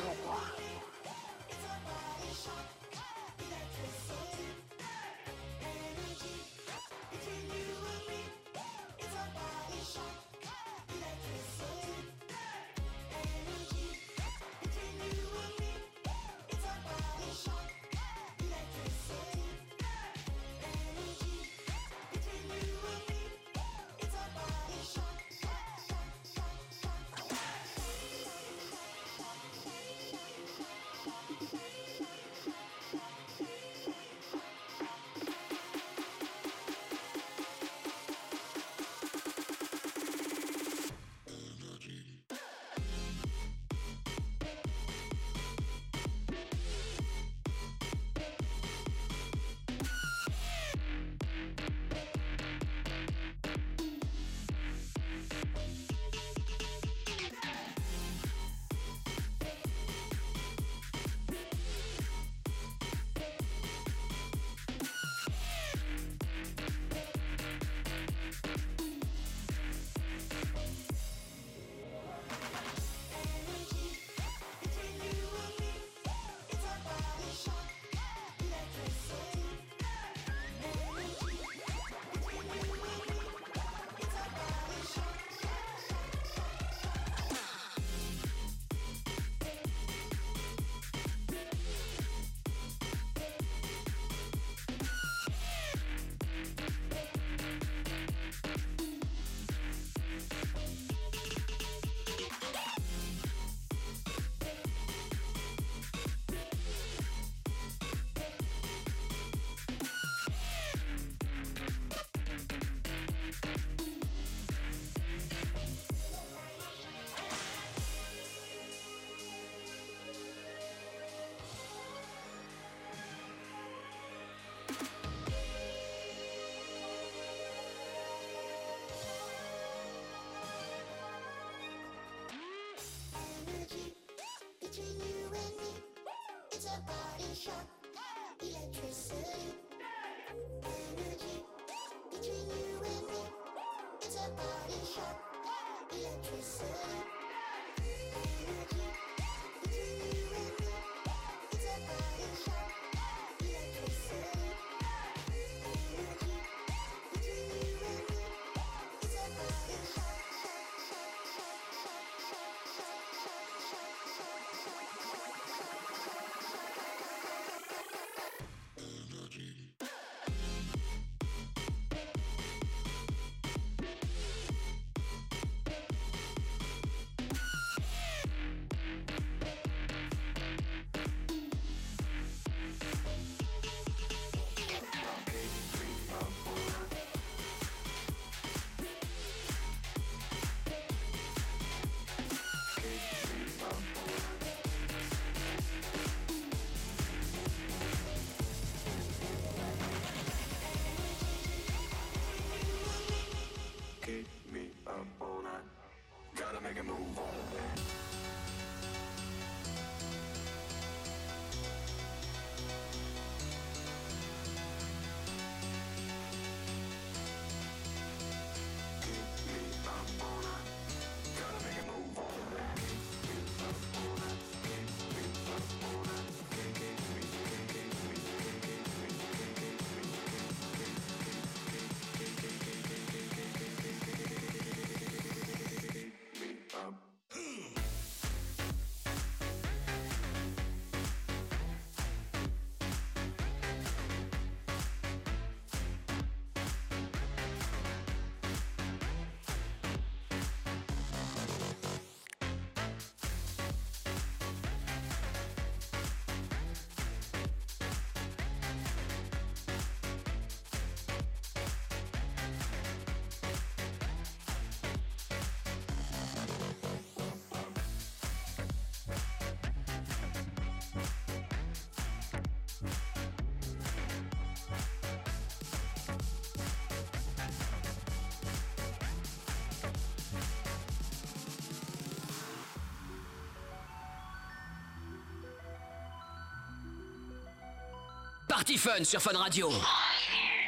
Party Fun sur Fun Radio.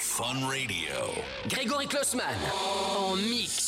Fun Radio. Grégory Klossman en mix.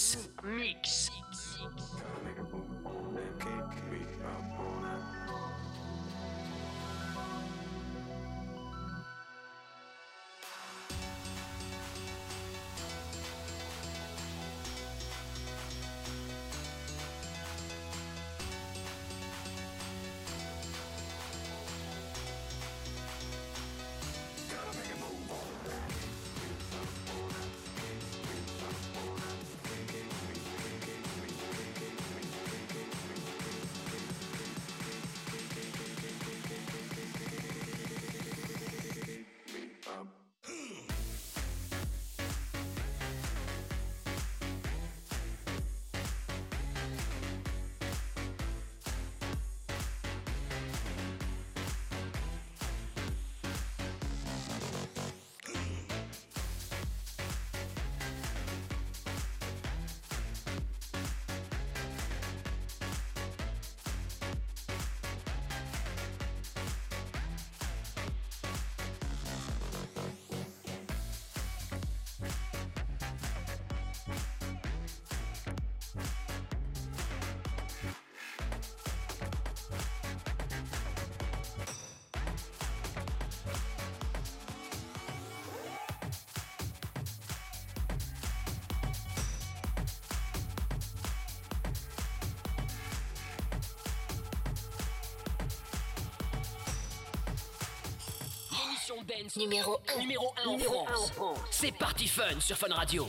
numéro 1. C'est Party Fun sur Fun Radio.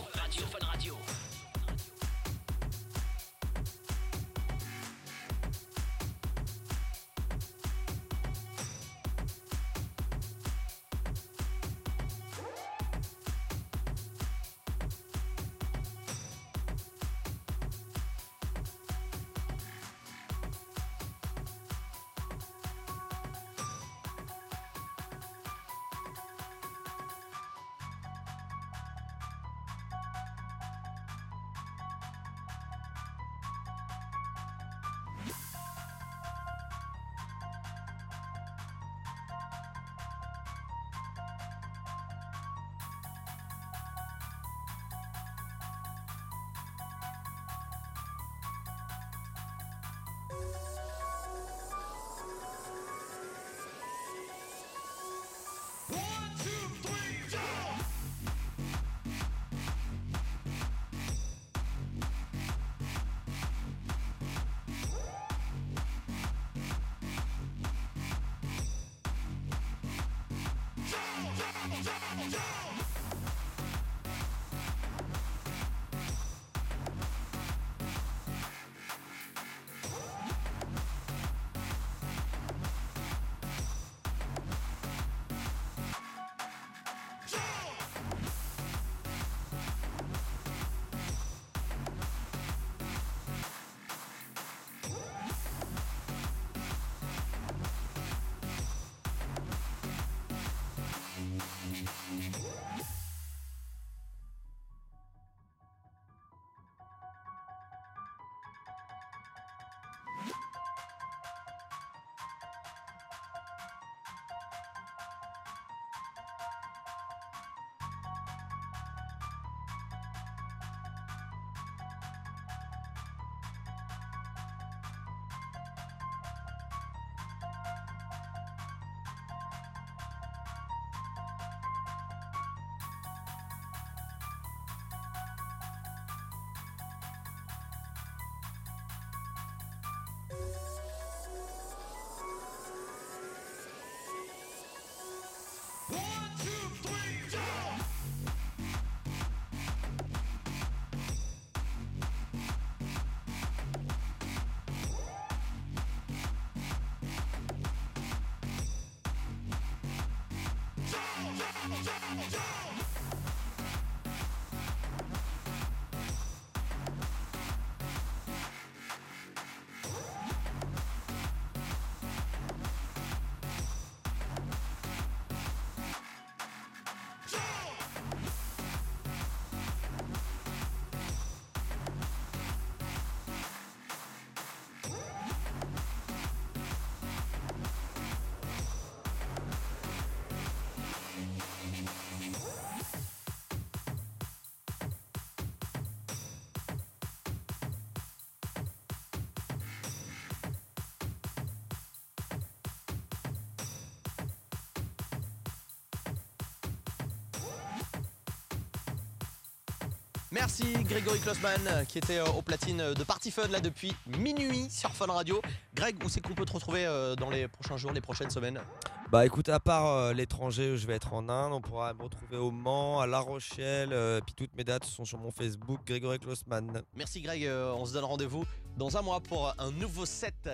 Merci Grégory Klossman euh, qui était euh, au platine de Party Fun là depuis minuit sur Fun Radio. Greg, où c'est qu'on peut te retrouver euh, dans les prochains jours, les prochaines semaines? Bah écoute, à part euh, l'étranger je vais être en Inde, on pourra me retrouver au Mans, à La Rochelle, euh, puis toutes mes dates sont sur mon Facebook, Grégory Klossman. Merci Greg, euh, on se donne rendez-vous dans un mois pour un nouveau set